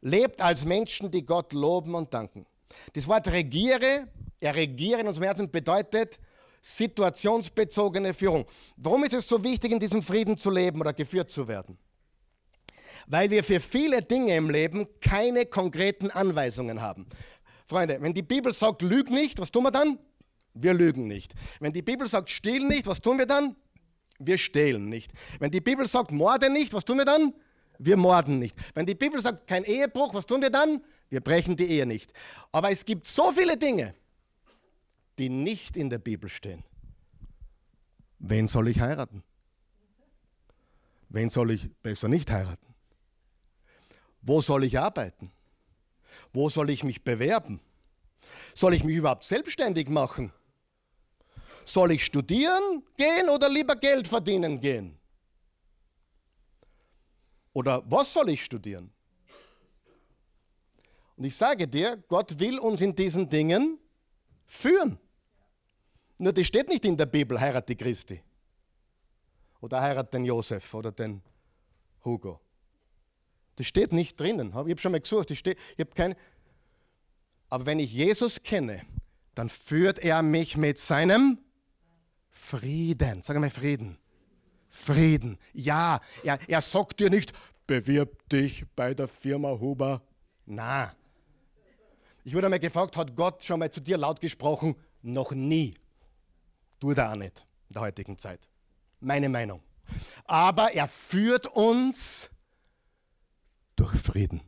Lebt als Menschen, die Gott loben und danken. Das Wort regiere, er regiere in unserem Herzen bedeutet situationsbezogene Führung. Warum ist es so wichtig, in diesem Frieden zu leben oder geführt zu werden? Weil wir für viele Dinge im Leben keine konkreten Anweisungen haben. Freunde, wenn die Bibel sagt, lüg nicht, was tun wir dann? Wir lügen nicht. Wenn die Bibel sagt, stehl nicht, was tun wir dann? Wir stehlen nicht. Wenn die Bibel sagt, morde nicht, was tun wir dann? Wir morden nicht. Wenn die Bibel sagt, kein Ehebruch, was tun wir dann? Wir brechen die Ehe nicht. Aber es gibt so viele Dinge, die nicht in der Bibel stehen. Wen soll ich heiraten? Wen soll ich besser nicht heiraten? Wo soll ich arbeiten? Wo soll ich mich bewerben? Soll ich mich überhaupt selbstständig machen? Soll ich studieren gehen oder lieber Geld verdienen gehen? Oder was soll ich studieren? Und ich sage dir, Gott will uns in diesen Dingen führen. Nur das steht nicht in der Bibel, heirate Christi. Oder heirate den Josef oder den Hugo. Das steht nicht drinnen. Ich habe schon mal gesucht. Das steht, ich habe keine. Aber wenn ich Jesus kenne, dann führt er mich mit seinem Frieden. Sag mal Frieden. Frieden. Ja, er, er sagt dir nicht, bewirb dich bei der Firma Huber. Na. Ich wurde einmal gefragt, hat Gott schon mal zu dir laut gesprochen? Noch nie. Tut er auch nicht in der heutigen Zeit. Meine Meinung. Aber er führt uns durch Frieden.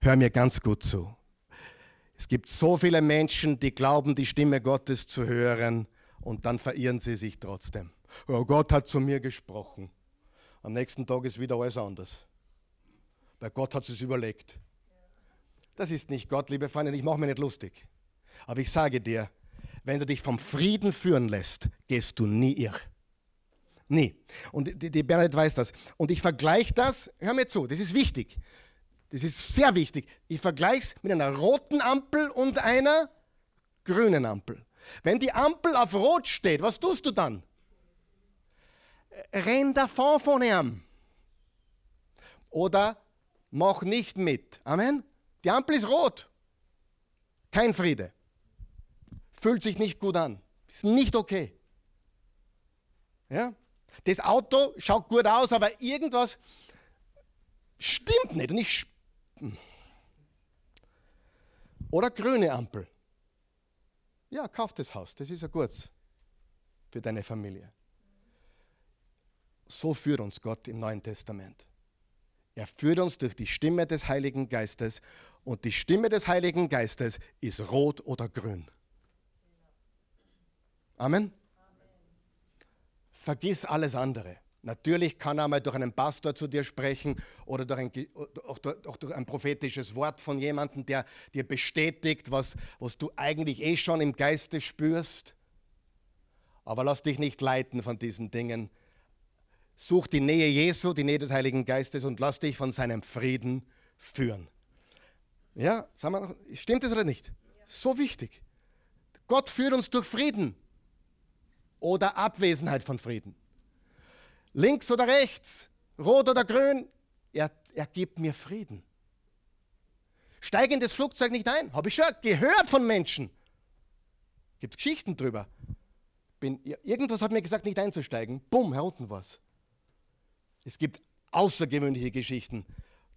Hör mir ganz gut zu. Es gibt so viele Menschen, die glauben, die Stimme Gottes zu hören und dann verirren sie sich trotzdem. Oh, Gott hat zu mir gesprochen. Am nächsten Tag ist wieder alles anders. Weil Gott hat es überlegt. Das ist nicht Gott, liebe Freunde, ich mache mir nicht lustig. Aber ich sage dir, wenn du dich vom Frieden führen lässt, gehst du nie irr. Nie. Und die, die Bernadette weiß das. Und ich vergleiche das, hör mir zu, das ist wichtig. Das ist sehr wichtig. Ich vergleiche es mit einer roten Ampel und einer grünen Ampel. Wenn die Ampel auf Rot steht, was tust du dann? Renn davon von ihm. Oder mach nicht mit. Amen. Die Ampel ist rot. Kein Friede. Fühlt sich nicht gut an. Ist nicht okay. Ja? Das Auto schaut gut aus, aber irgendwas stimmt nicht. Und ich Oder grüne Ampel. Ja, kauf das Haus. Das ist ja gut für deine Familie. So führt uns Gott im Neuen Testament. Er führt uns durch die Stimme des Heiligen Geistes und die Stimme des Heiligen Geistes ist rot oder grün. Amen. Vergiss alles andere. Natürlich kann er mal durch einen Pastor zu dir sprechen oder durch ein, auch durch ein prophetisches Wort von jemandem, der dir bestätigt, was, was du eigentlich eh schon im Geiste spürst. Aber lass dich nicht leiten von diesen Dingen. Such die Nähe Jesu, die Nähe des Heiligen Geistes und lass dich von seinem Frieden führen. Ja, sagen wir stimmt es oder nicht? So wichtig. Gott führt uns durch Frieden oder Abwesenheit von Frieden. Links oder rechts, rot oder grün, er, er gibt mir Frieden. Steige in das Flugzeug nicht ein. Habe ich schon gehört von Menschen. Gibt Geschichten drüber. Bin, irgendwas hat mir gesagt, nicht einzusteigen. Bumm, herunten was. Es gibt außergewöhnliche Geschichten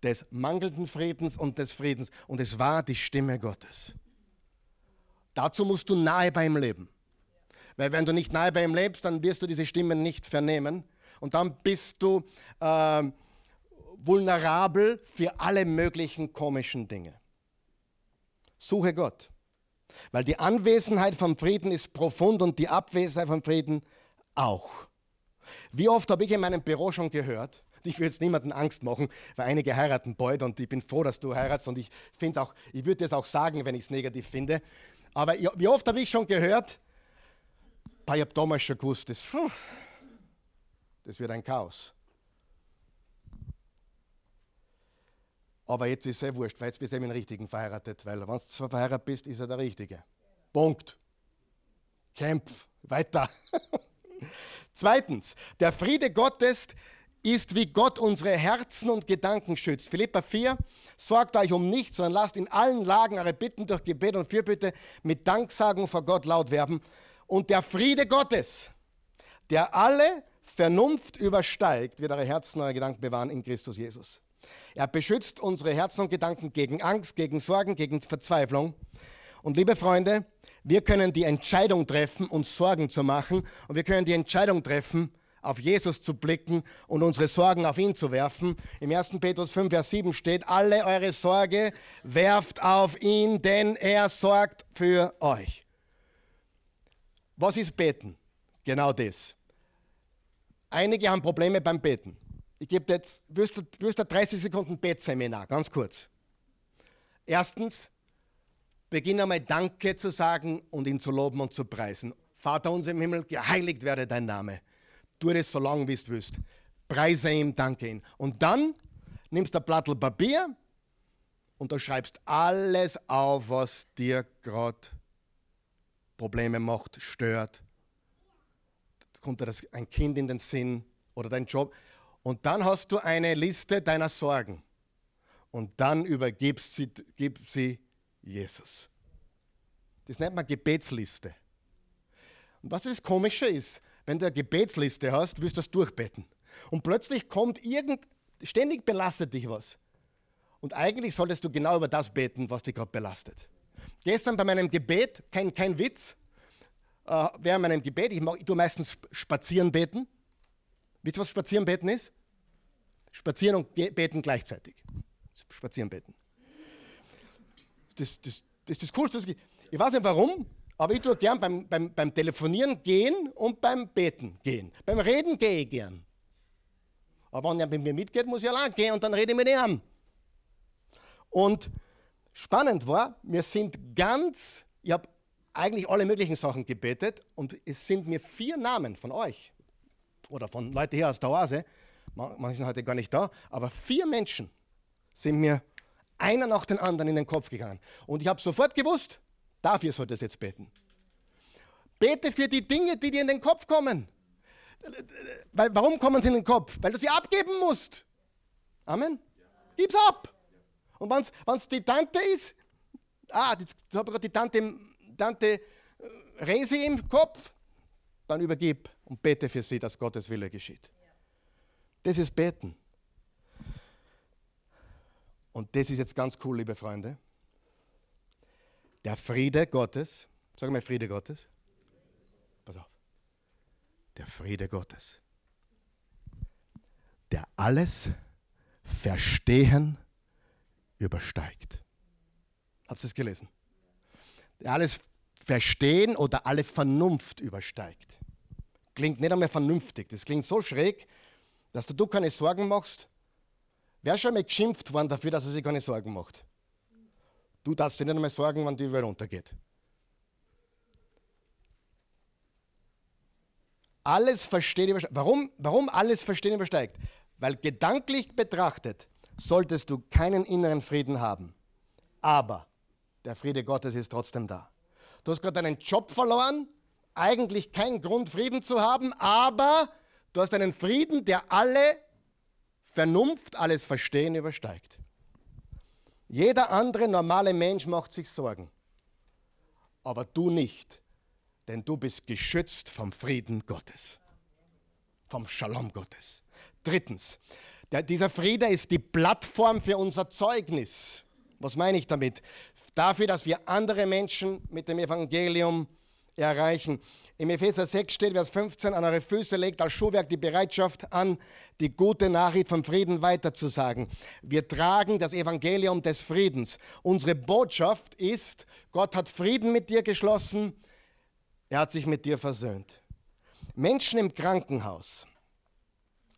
des mangelnden Friedens und des Friedens. Und es war die Stimme Gottes. Dazu musst du nahe bei ihm leben. Weil wenn du nicht nahe bei ihm lebst, dann wirst du diese Stimmen nicht vernehmen. Und dann bist du äh, vulnerabel für alle möglichen komischen Dinge. Suche Gott. Weil die Anwesenheit vom Frieden ist profund und die Abwesenheit vom Frieden auch. Wie oft habe ich in meinem Büro schon gehört, *laughs* ich will jetzt niemanden Angst machen, weil einige heiraten bald und ich bin froh, dass du heiratst und ich finde auch, ich würde es auch sagen, wenn ich es negativ finde. Aber wie oft habe ich schon gehört, ich habe damals schon gewusst, das, das wird ein Chaos. Aber jetzt ist es sehr wurscht, weil jetzt bist du eben den Richtigen verheiratet, weil wenn du zwar verheiratet bist, ist er der Richtige. Punkt. Kämpf. Weiter. *laughs* Zweitens, der Friede Gottes ist, wie Gott unsere Herzen und Gedanken schützt. Philippa 4, sorgt euch um nichts, sondern lasst in allen Lagen eure Bitten durch Gebet und Fürbitte mit Danksagung vor Gott laut werden. Und der Friede Gottes, der alle Vernunft übersteigt, wird eure Herzen, eure Gedanken bewahren in Christus Jesus. Er beschützt unsere Herzen und Gedanken gegen Angst, gegen Sorgen, gegen Verzweiflung. Und liebe Freunde, wir können die Entscheidung treffen, uns Sorgen zu machen. Und wir können die Entscheidung treffen, auf Jesus zu blicken und unsere Sorgen auf ihn zu werfen. Im 1. Petrus 5, Vers 7 steht, alle eure Sorge werft auf ihn, denn er sorgt für euch. Was ist Beten? Genau das. Einige haben Probleme beim Beten. Ich gebe jetzt, wirst du, wirst du 30 Sekunden Betseminar, ganz kurz. Erstens, beginn einmal Danke zu sagen und ihn zu loben und zu preisen. Vater unser im Himmel, geheiligt werde dein Name. Tu das so lange, wie du willst. Preise ihm, danke ihm. Und dann nimmst du ein Blatt Papier und du schreibst alles auf, was dir gerade Probleme macht, stört, kommt dir das, ein Kind in den Sinn oder dein Job. Und dann hast du eine Liste deiner Sorgen. Und dann übergibst sie, gib sie Jesus. Das nennt man Gebetsliste. Und was das Komische ist, wenn du eine Gebetsliste hast, wirst du das durchbeten. Und plötzlich kommt irgend, ständig belastet dich was. Und eigentlich solltest du genau über das beten, was dich gerade belastet. Gestern bei meinem Gebet, kein, kein Witz, äh, während meinem Gebet, ich, ich tue meistens spazieren beten. Wisst ihr, was spazieren beten ist? Spazieren und beten gleichzeitig. Spazieren beten. Das, das, das ist das Coolste. Ich weiß nicht warum, aber ich tue gern beim, beim, beim Telefonieren gehen und beim Beten gehen. Beim Reden gehe ich gern. Aber wenn er mit mir mitgeht, muss ich allein gehen und dann rede ich mit ihm. Und spannend war, wir sind ganz, ich habe eigentlich alle möglichen Sachen gebetet und es sind mir vier Namen von euch oder von Leuten hier aus der Oase, manche sind heute gar nicht da, aber vier Menschen sind mir einer nach dem anderen in den Kopf gegangen. Und ich habe sofort gewusst, dafür solltest du jetzt beten. Bete für die Dinge, die dir in den Kopf kommen. Weil, warum kommen sie in den Kopf? Weil du sie abgeben musst. Amen. Gib's ab. Und wenn es die Tante ist, ah, jetzt habe ich gerade die Tante, Tante äh, Resi im Kopf, dann übergib und bete für sie, dass Gottes Wille geschieht. Das ist Beten. Und das ist jetzt ganz cool, liebe Freunde. Der Friede Gottes, sag mal Friede Gottes. Pass auf. Der Friede Gottes, der alles Verstehen übersteigt. Habt ihr es gelesen? Der alles Verstehen oder alle Vernunft übersteigt. Klingt nicht einmal vernünftig. Das klingt so schräg, dass du, keine Sorgen machst. Wer schon einmal geschimpft worden dafür, dass er sich keine Sorgen macht? Du darfst dir nicht einmal sorgen, wann die Welt untergeht. Alles Verstehen übersteigt. Warum, warum alles Verstehen übersteigt? Weil gedanklich betrachtet solltest du keinen inneren Frieden haben. Aber der Friede Gottes ist trotzdem da. Du hast gerade deinen Job verloren, eigentlich keinen Grund, Frieden zu haben, aber du hast einen Frieden, der alle Vernunft, alles Verstehen übersteigt. Jeder andere normale Mensch macht sich Sorgen, aber du nicht, denn du bist geschützt vom Frieden Gottes, vom Shalom Gottes. Drittens, der, dieser Friede ist die Plattform für unser Zeugnis. Was meine ich damit? Dafür, dass wir andere Menschen mit dem Evangelium erreichen. Im Epheser 6 steht, Vers 15, an eure Füße legt als Schuhwerk die Bereitschaft an, die gute Nachricht vom Frieden weiterzusagen. Wir tragen das Evangelium des Friedens. Unsere Botschaft ist, Gott hat Frieden mit dir geschlossen, er hat sich mit dir versöhnt. Menschen im Krankenhaus,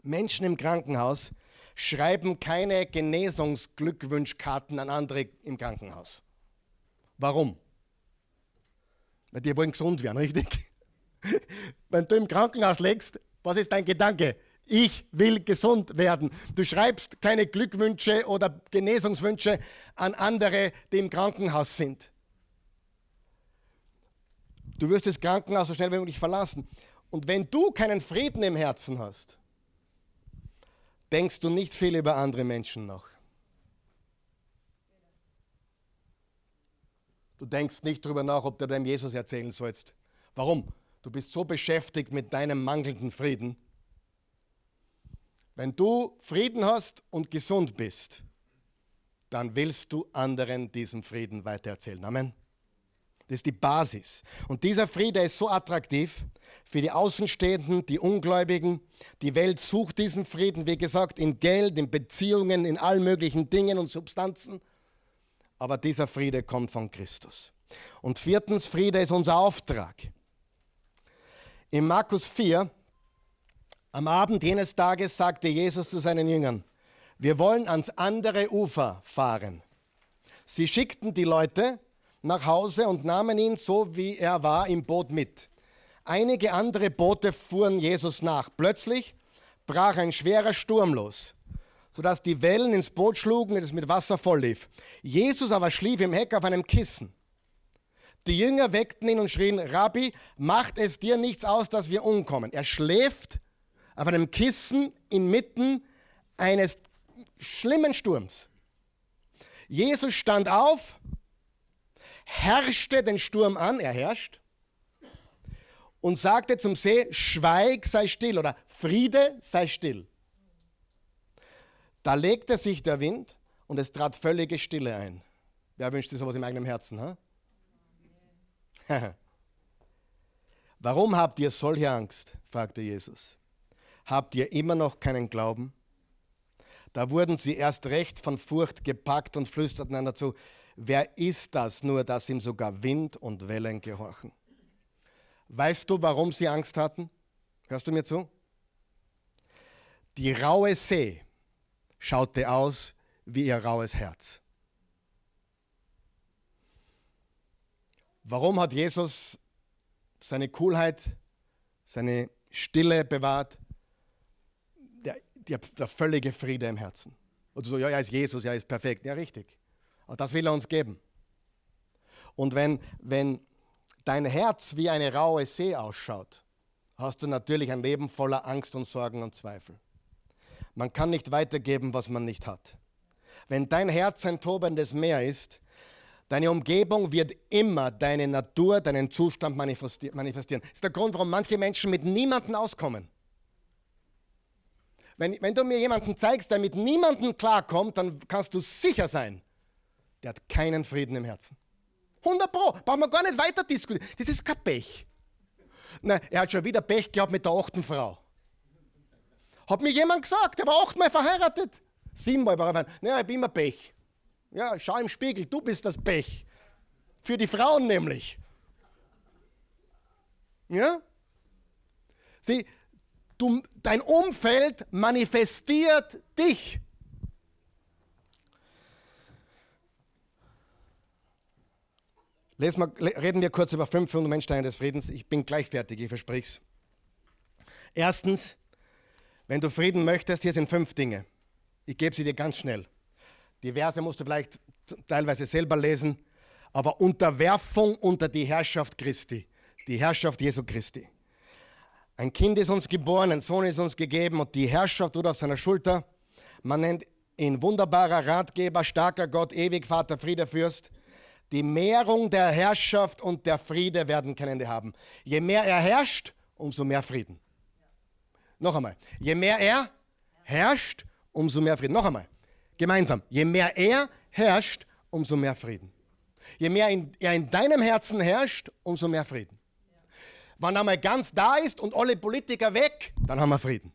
Menschen im Krankenhaus schreiben keine Genesungsglückwünschkarten an andere im Krankenhaus. Warum? Weil die wollen gesund werden, richtig? *laughs* Wenn du im Krankenhaus legst, was ist dein Gedanke? Ich will gesund werden. Du schreibst keine Glückwünsche oder Genesungswünsche an andere, die im Krankenhaus sind. Du wirst das Krankenhaus so schnell wie möglich verlassen. Und wenn du keinen Frieden im Herzen hast, denkst du nicht viel über andere Menschen nach. Du denkst nicht darüber nach, ob du deinem Jesus erzählen sollst. Warum? Du bist so beschäftigt mit deinem mangelnden Frieden. Wenn du Frieden hast und gesund bist, dann willst du anderen diesen Frieden weitererzählen. Amen. Das ist die Basis. Und dieser Friede ist so attraktiv für die Außenstehenden, die Ungläubigen. Die Welt sucht diesen Frieden, wie gesagt, in Geld, in Beziehungen, in allen möglichen Dingen und Substanzen. Aber dieser Friede kommt von Christus. Und viertens, Friede ist unser Auftrag. In Markus 4, am Abend jenes Tages sagte Jesus zu seinen Jüngern, wir wollen ans andere Ufer fahren. Sie schickten die Leute nach Hause und nahmen ihn so, wie er war, im Boot mit. Einige andere Boote fuhren Jesus nach. Plötzlich brach ein schwerer Sturm los sodass die Wellen ins Boot schlugen und es mit Wasser voll lief. Jesus aber schlief im Heck auf einem Kissen. Die Jünger weckten ihn und schrien, Rabbi, macht es dir nichts aus, dass wir umkommen. Er schläft auf einem Kissen inmitten eines schlimmen Sturms. Jesus stand auf, herrschte den Sturm an, er herrscht, und sagte zum See, Schweig, sei still oder Friede, sei still. Da legte sich der Wind und es trat völlige Stille ein. Wer wünscht sich sowas im eigenen Herzen? Ha? *laughs* Warum habt ihr solche Angst? fragte Jesus. Habt ihr immer noch keinen Glauben? Da wurden sie erst recht von Furcht gepackt und flüsterten einander zu, wer ist das nur, dass ihm sogar Wind und Wellen gehorchen? Weißt du, warum sie Angst hatten? Hörst du mir zu? Die raue See schaute aus wie ihr raues Herz. Warum hat Jesus seine Coolheit, seine Stille bewahrt? Der, der, der völlige Friede im Herzen. Oder so, ja, er ist Jesus, er ist perfekt. Ja, richtig. Aber das will er uns geben. Und wenn, wenn dein Herz wie eine raue See ausschaut, hast du natürlich ein Leben voller Angst und Sorgen und Zweifel. Man kann nicht weitergeben, was man nicht hat. Wenn dein Herz ein tobendes Meer ist, deine Umgebung wird immer deine Natur, deinen Zustand manifestieren. Das ist der Grund, warum manche Menschen mit niemandem auskommen. Wenn, wenn du mir jemanden zeigst, der mit niemandem klarkommt, dann kannst du sicher sein, der hat keinen Frieden im Herzen. 100 Pro, brauchen wir gar nicht weiter diskutieren. Das ist kein Pech. Nein, er hat schon wieder Pech gehabt mit der achten Frau. Hat mir jemand gesagt, er war achtmal verheiratet. Siebenmal war er verheiratet. Naja, ich bin immer Pech. Ja, schau im Spiegel, du bist das Pech. Für die Frauen nämlich. Ja? Sieh, du, dein Umfeld manifestiert dich. Mal, reden wir kurz über fünf Fundamentsteine des Friedens. Ich bin gleich fertig, ich verspreche es. Erstens, wenn du Frieden möchtest, hier sind fünf Dinge. Ich gebe sie dir ganz schnell. Die Verse musst du vielleicht teilweise selber lesen, aber Unterwerfung unter die Herrschaft Christi, die Herrschaft Jesu Christi. Ein Kind ist uns geboren, ein Sohn ist uns gegeben und die Herrschaft ruht auf seiner Schulter. Man nennt ihn wunderbarer Ratgeber, starker Gott, ewig Vater, Friede, Fürst. Die Mehrung der Herrschaft und der Friede werden kein Ende haben. Je mehr er herrscht, umso mehr Frieden. Noch einmal. Je mehr er herrscht, umso mehr Frieden. Noch einmal. Gemeinsam. Je mehr er herrscht, umso mehr Frieden. Je mehr er in deinem Herzen herrscht, umso mehr Frieden. Wann er mal ganz da ist und alle Politiker weg, dann haben wir Frieden.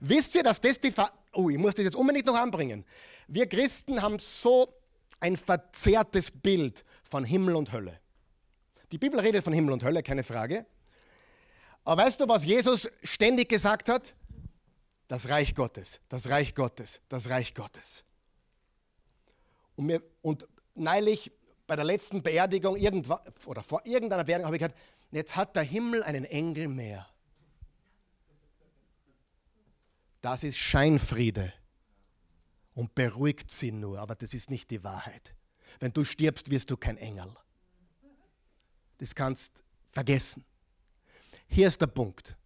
Wisst ihr, dass das die... Ver oh, ich muss das jetzt unbedingt noch anbringen. Wir Christen haben so ein verzerrtes Bild von Himmel und Hölle. Die Bibel redet von Himmel und Hölle, keine Frage. Aber weißt du, was Jesus ständig gesagt hat? Das Reich Gottes, das Reich Gottes, das Reich Gottes. Und, mir, und neulich bei der letzten Beerdigung oder vor irgendeiner Beerdigung habe ich gesagt, jetzt hat der Himmel einen Engel mehr. Das ist Scheinfriede und beruhigt sie nur, aber das ist nicht die Wahrheit. Wenn du stirbst, wirst du kein Engel. Das kannst vergessen. Hier ist der Punkt.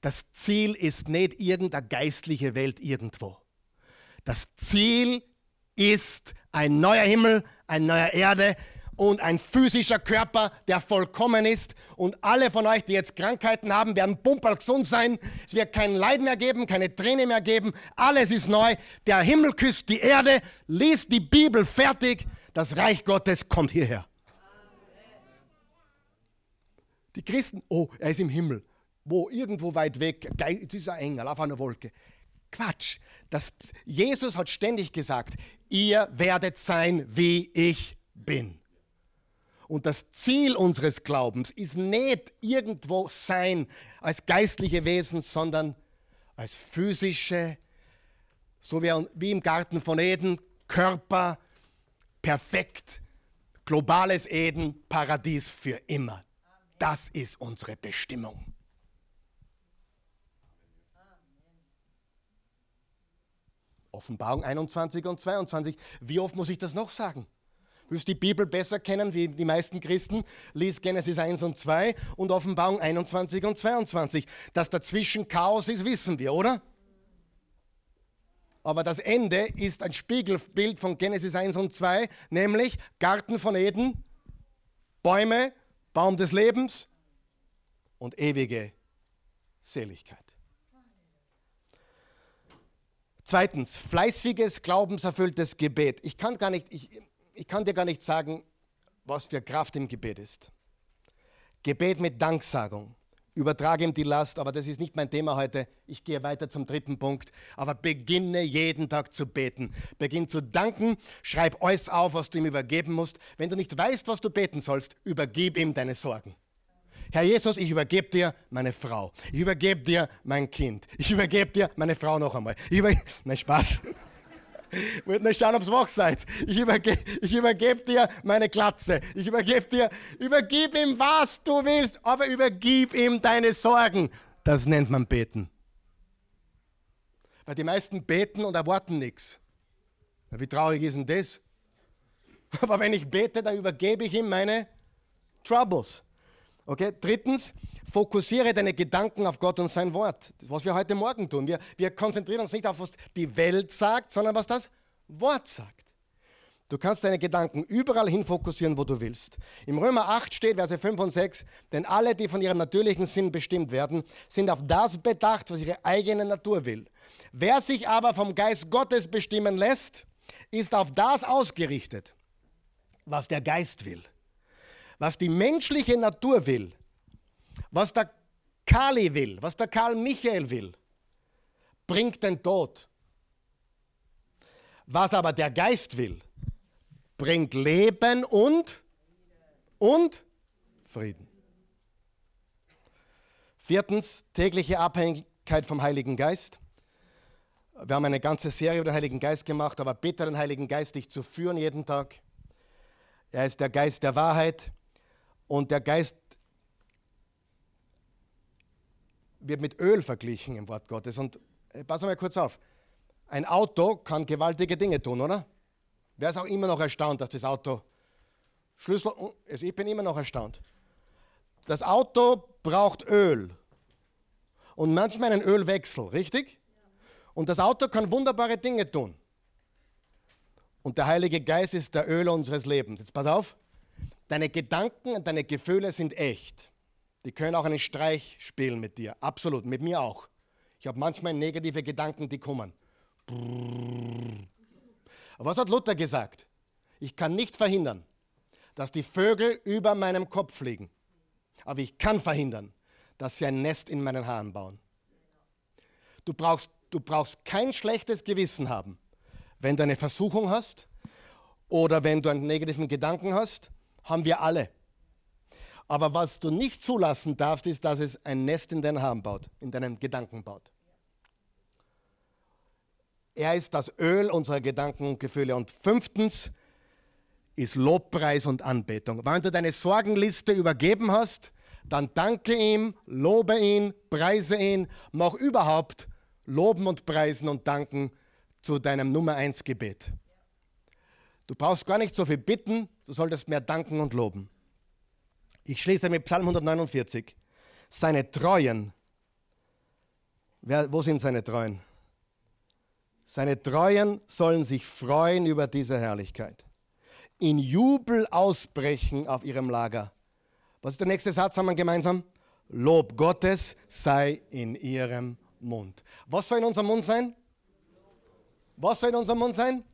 Das Ziel ist nicht irgendeine geistliche Welt irgendwo. Das Ziel ist ein neuer Himmel, ein neuer Erde und ein physischer Körper, der vollkommen ist. Und alle von euch, die jetzt Krankheiten haben, werden pumperl gesund sein. Es wird kein Leid mehr geben, keine Träne mehr geben. Alles ist neu. Der Himmel küsst die Erde. Liest die Bibel fertig. Das Reich Gottes kommt hierher. Die Christen, oh, er ist im Himmel. Wo? Irgendwo weit weg, dieser Engel auf einer Wolke. Quatsch. Das, Jesus hat ständig gesagt, ihr werdet sein, wie ich bin. Und das Ziel unseres Glaubens ist nicht irgendwo sein als geistliche Wesen, sondern als physische, so wie, im Garten von Eden, Körper, perfekt, globales Eden, Paradies für immer. Das ist unsere Bestimmung. Offenbarung 21 und 22. Wie oft muss ich das noch sagen? Willst die Bibel besser kennen wie die meisten Christen? Lies Genesis 1 und 2 und Offenbarung 21 und 22. Dass dazwischen Chaos ist, wissen wir, oder? Aber das Ende ist ein Spiegelbild von Genesis 1 und 2, nämlich Garten von Eden, Bäume, Baum des Lebens und ewige Seligkeit. Zweitens, fleißiges, glaubenserfülltes Gebet. Ich kann, gar nicht, ich, ich kann dir gar nicht sagen, was für Kraft im Gebet ist. Gebet mit Danksagung. Übertrage ihm die Last, aber das ist nicht mein Thema heute. Ich gehe weiter zum dritten Punkt. Aber beginne jeden Tag zu beten. Beginn zu danken. Schreib alles auf, was du ihm übergeben musst. Wenn du nicht weißt, was du beten sollst, übergib ihm deine Sorgen. Herr Jesus, ich übergebe dir meine Frau. Ich übergebe dir mein Kind. Ich übergebe dir meine Frau noch einmal. Ich über... *laughs* Nein, Spaß. Wollt nur schauen, ob ihr wach seid. Ich übergebe übergeb dir meine Glatze. Ich übergebe dir, übergib ihm, was du willst, aber übergib ihm deine Sorgen. Das nennt man beten. Weil die meisten beten und erwarten nichts. Wie traurig ist denn das? *laughs* Aber wenn ich bete, dann übergebe ich ihm meine Troubles. Okay, drittens, fokussiere deine Gedanken auf Gott und sein Wort. Das was wir heute Morgen tun. Wir, wir konzentrieren uns nicht auf, was die Welt sagt, sondern was das Wort sagt. Du kannst deine Gedanken überall hin fokussieren, wo du willst. Im Römer 8 steht, Verse 5 und 6, denn alle, die von ihrem natürlichen Sinn bestimmt werden, sind auf das bedacht, was ihre eigene Natur will. Wer sich aber vom Geist Gottes bestimmen lässt, ist auf das ausgerichtet, was der Geist will was die menschliche Natur will, was der Kali will, was der Karl Michael will, bringt den Tod. Was aber der Geist will, bringt Leben und, und Frieden. Viertens, tägliche Abhängigkeit vom Heiligen Geist. Wir haben eine ganze Serie über den Heiligen Geist gemacht, aber bitte den Heiligen Geist dich zu führen jeden Tag. Er ist der Geist der Wahrheit. Und der Geist wird mit Öl verglichen im Wort Gottes. Und äh, pass mal kurz auf. Ein Auto kann gewaltige Dinge tun, oder? Wer ist auch immer noch erstaunt, dass das Auto Schlüssel. Also ich bin immer noch erstaunt. Das Auto braucht Öl. Und manchmal einen Ölwechsel, richtig? Und das Auto kann wunderbare Dinge tun. Und der Heilige Geist ist der Öl unseres Lebens. Jetzt pass auf. Deine Gedanken und deine Gefühle sind echt. Die können auch einen Streich spielen mit dir. Absolut, mit mir auch. Ich habe manchmal negative Gedanken, die kommen. Aber was hat Luther gesagt? Ich kann nicht verhindern, dass die Vögel über meinem Kopf fliegen. Aber ich kann verhindern, dass sie ein Nest in meinen Haaren bauen. Du brauchst, du brauchst kein schlechtes Gewissen haben, wenn du eine Versuchung hast oder wenn du einen negativen Gedanken hast haben wir alle. Aber was du nicht zulassen darfst, ist, dass es ein Nest in deinen Haaren baut, in deinen Gedanken baut. Er ist das Öl unserer Gedanken und Gefühle. Und fünftens ist Lobpreis und Anbetung. Wenn du deine Sorgenliste übergeben hast, dann danke ihm, lobe ihn, preise ihn, mach überhaupt Loben und Preisen und Danken zu deinem Nummer eins Gebet. Du brauchst gar nicht so viel bitten, du solltest mehr danken und loben. Ich schließe mit Psalm 149. Seine Treuen. Wer, wo sind seine Treuen? Seine Treuen sollen sich freuen über diese Herrlichkeit. In Jubel ausbrechen auf ihrem Lager. Was ist der nächste Satz? Haben wir gemeinsam? Lob Gottes sei in ihrem Mund. Was soll in unserem Mund sein? Was soll in unserem Mund sein?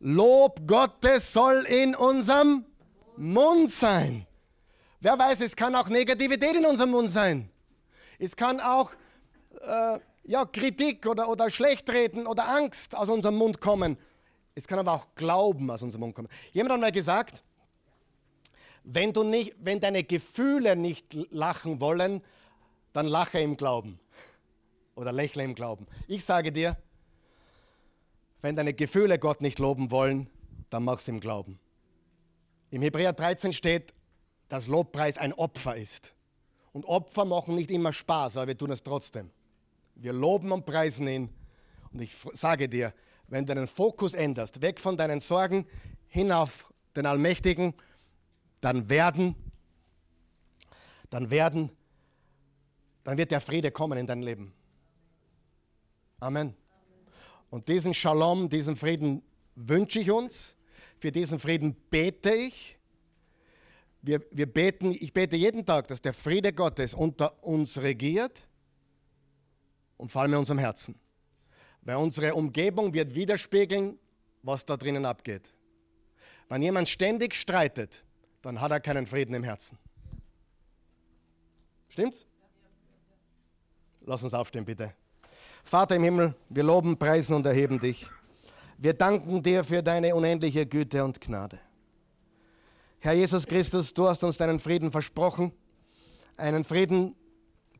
Lob Gottes soll in unserem Mund sein. Wer weiß, es kann auch Negativität in unserem Mund sein. Es kann auch äh, ja, Kritik oder, oder Schlechtreden oder Angst aus unserem Mund kommen. Es kann aber auch Glauben aus unserem Mund kommen. Jemand hat mal gesagt, wenn, du nicht, wenn deine Gefühle nicht lachen wollen, dann lache im Glauben oder lächle im Glauben. Ich sage dir, wenn deine Gefühle Gott nicht loben wollen, dann mach es im Glauben. Im Hebräer 13 steht, dass Lobpreis ein Opfer ist. Und Opfer machen nicht immer Spaß, aber wir tun es trotzdem. Wir loben und preisen ihn. Und ich sage dir, wenn du deinen Fokus änderst, weg von deinen Sorgen hin auf den Allmächtigen, dann werden, dann werden, dann wird der Friede kommen in dein Leben. Amen. Und diesen Shalom, diesen Frieden wünsche ich uns. Für diesen Frieden bete ich. Wir, wir beten, ich bete jeden Tag, dass der Friede Gottes unter uns regiert und vor allem in unserem Herzen. Weil unsere Umgebung wird widerspiegeln, was da drinnen abgeht. Wenn jemand ständig streitet, dann hat er keinen Frieden im Herzen. Stimmt's? Lass uns aufstehen, bitte. Vater im Himmel, wir loben, preisen und erheben dich. Wir danken dir für deine unendliche Güte und Gnade. Herr Jesus Christus, du hast uns deinen Frieden versprochen, einen Frieden,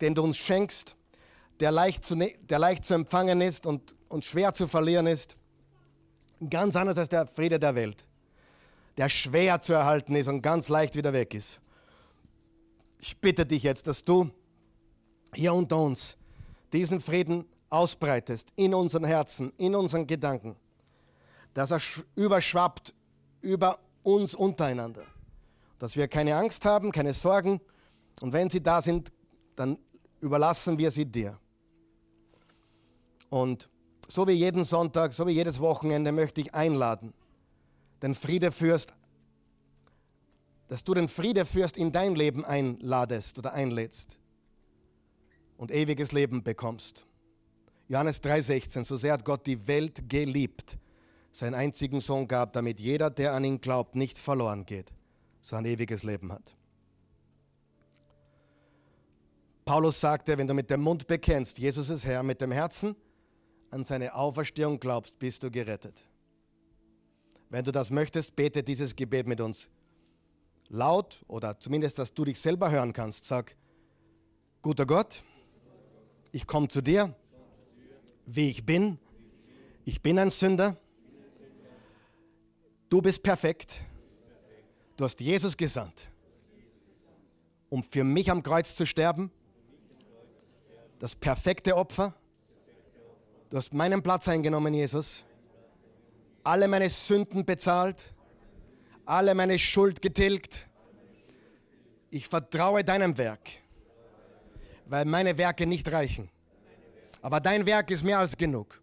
den du uns schenkst, der leicht zu, ne-, der leicht zu empfangen ist und, und schwer zu verlieren ist. Ganz anders als der Friede der Welt, der schwer zu erhalten ist und ganz leicht wieder weg ist. Ich bitte dich jetzt, dass du hier unter uns diesen Frieden ausbreitest in unseren Herzen, in unseren Gedanken, dass er überschwappt über uns untereinander, dass wir keine Angst haben, keine Sorgen und wenn sie da sind, dann überlassen wir sie dir. Und so wie jeden Sonntag, so wie jedes Wochenende möchte ich einladen, den Friedefürst, dass du den Friedefürst in dein Leben einladest oder einlädst und ewiges Leben bekommst. Johannes 3:16, so sehr hat Gott die Welt geliebt, seinen einzigen Sohn gab, damit jeder, der an ihn glaubt, nicht verloren geht, sondern ewiges Leben hat. Paulus sagte, wenn du mit dem Mund bekennst, Jesus ist Herr, mit dem Herzen an seine Auferstehung glaubst, bist du gerettet. Wenn du das möchtest, bete dieses Gebet mit uns laut oder zumindest, dass du dich selber hören kannst. Sag, guter Gott, ich komme zu dir, wie ich bin. Ich bin ein Sünder. Du bist perfekt. Du hast Jesus gesandt, um für mich am Kreuz zu sterben. Das perfekte Opfer. Du hast meinen Platz eingenommen, Jesus. Alle meine Sünden bezahlt. Alle meine Schuld getilgt. Ich vertraue deinem Werk weil meine Werke nicht reichen. Aber dein Werk ist mehr als genug.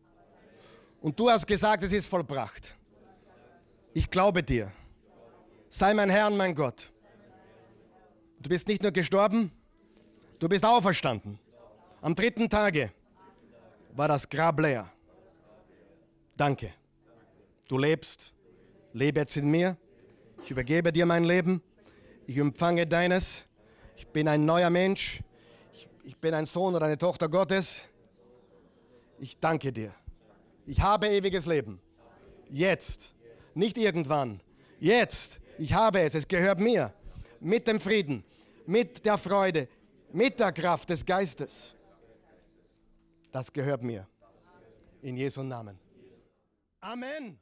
Und du hast gesagt, es ist vollbracht. Ich glaube dir. Sei mein Herr und mein Gott. Du bist nicht nur gestorben, du bist auferstanden. Am dritten Tage war das Grab leer. Danke. Du lebst. Lebe jetzt in mir. Ich übergebe dir mein Leben. Ich empfange deines. Ich bin ein neuer Mensch ich bin ein Sohn oder eine Tochter Gottes. Ich danke dir. Ich habe ewiges Leben. Jetzt. Nicht irgendwann. Jetzt. Ich habe es. Es gehört mir. Mit dem Frieden, mit der Freude, mit der Kraft des Geistes. Das gehört mir. In Jesu Namen. Amen.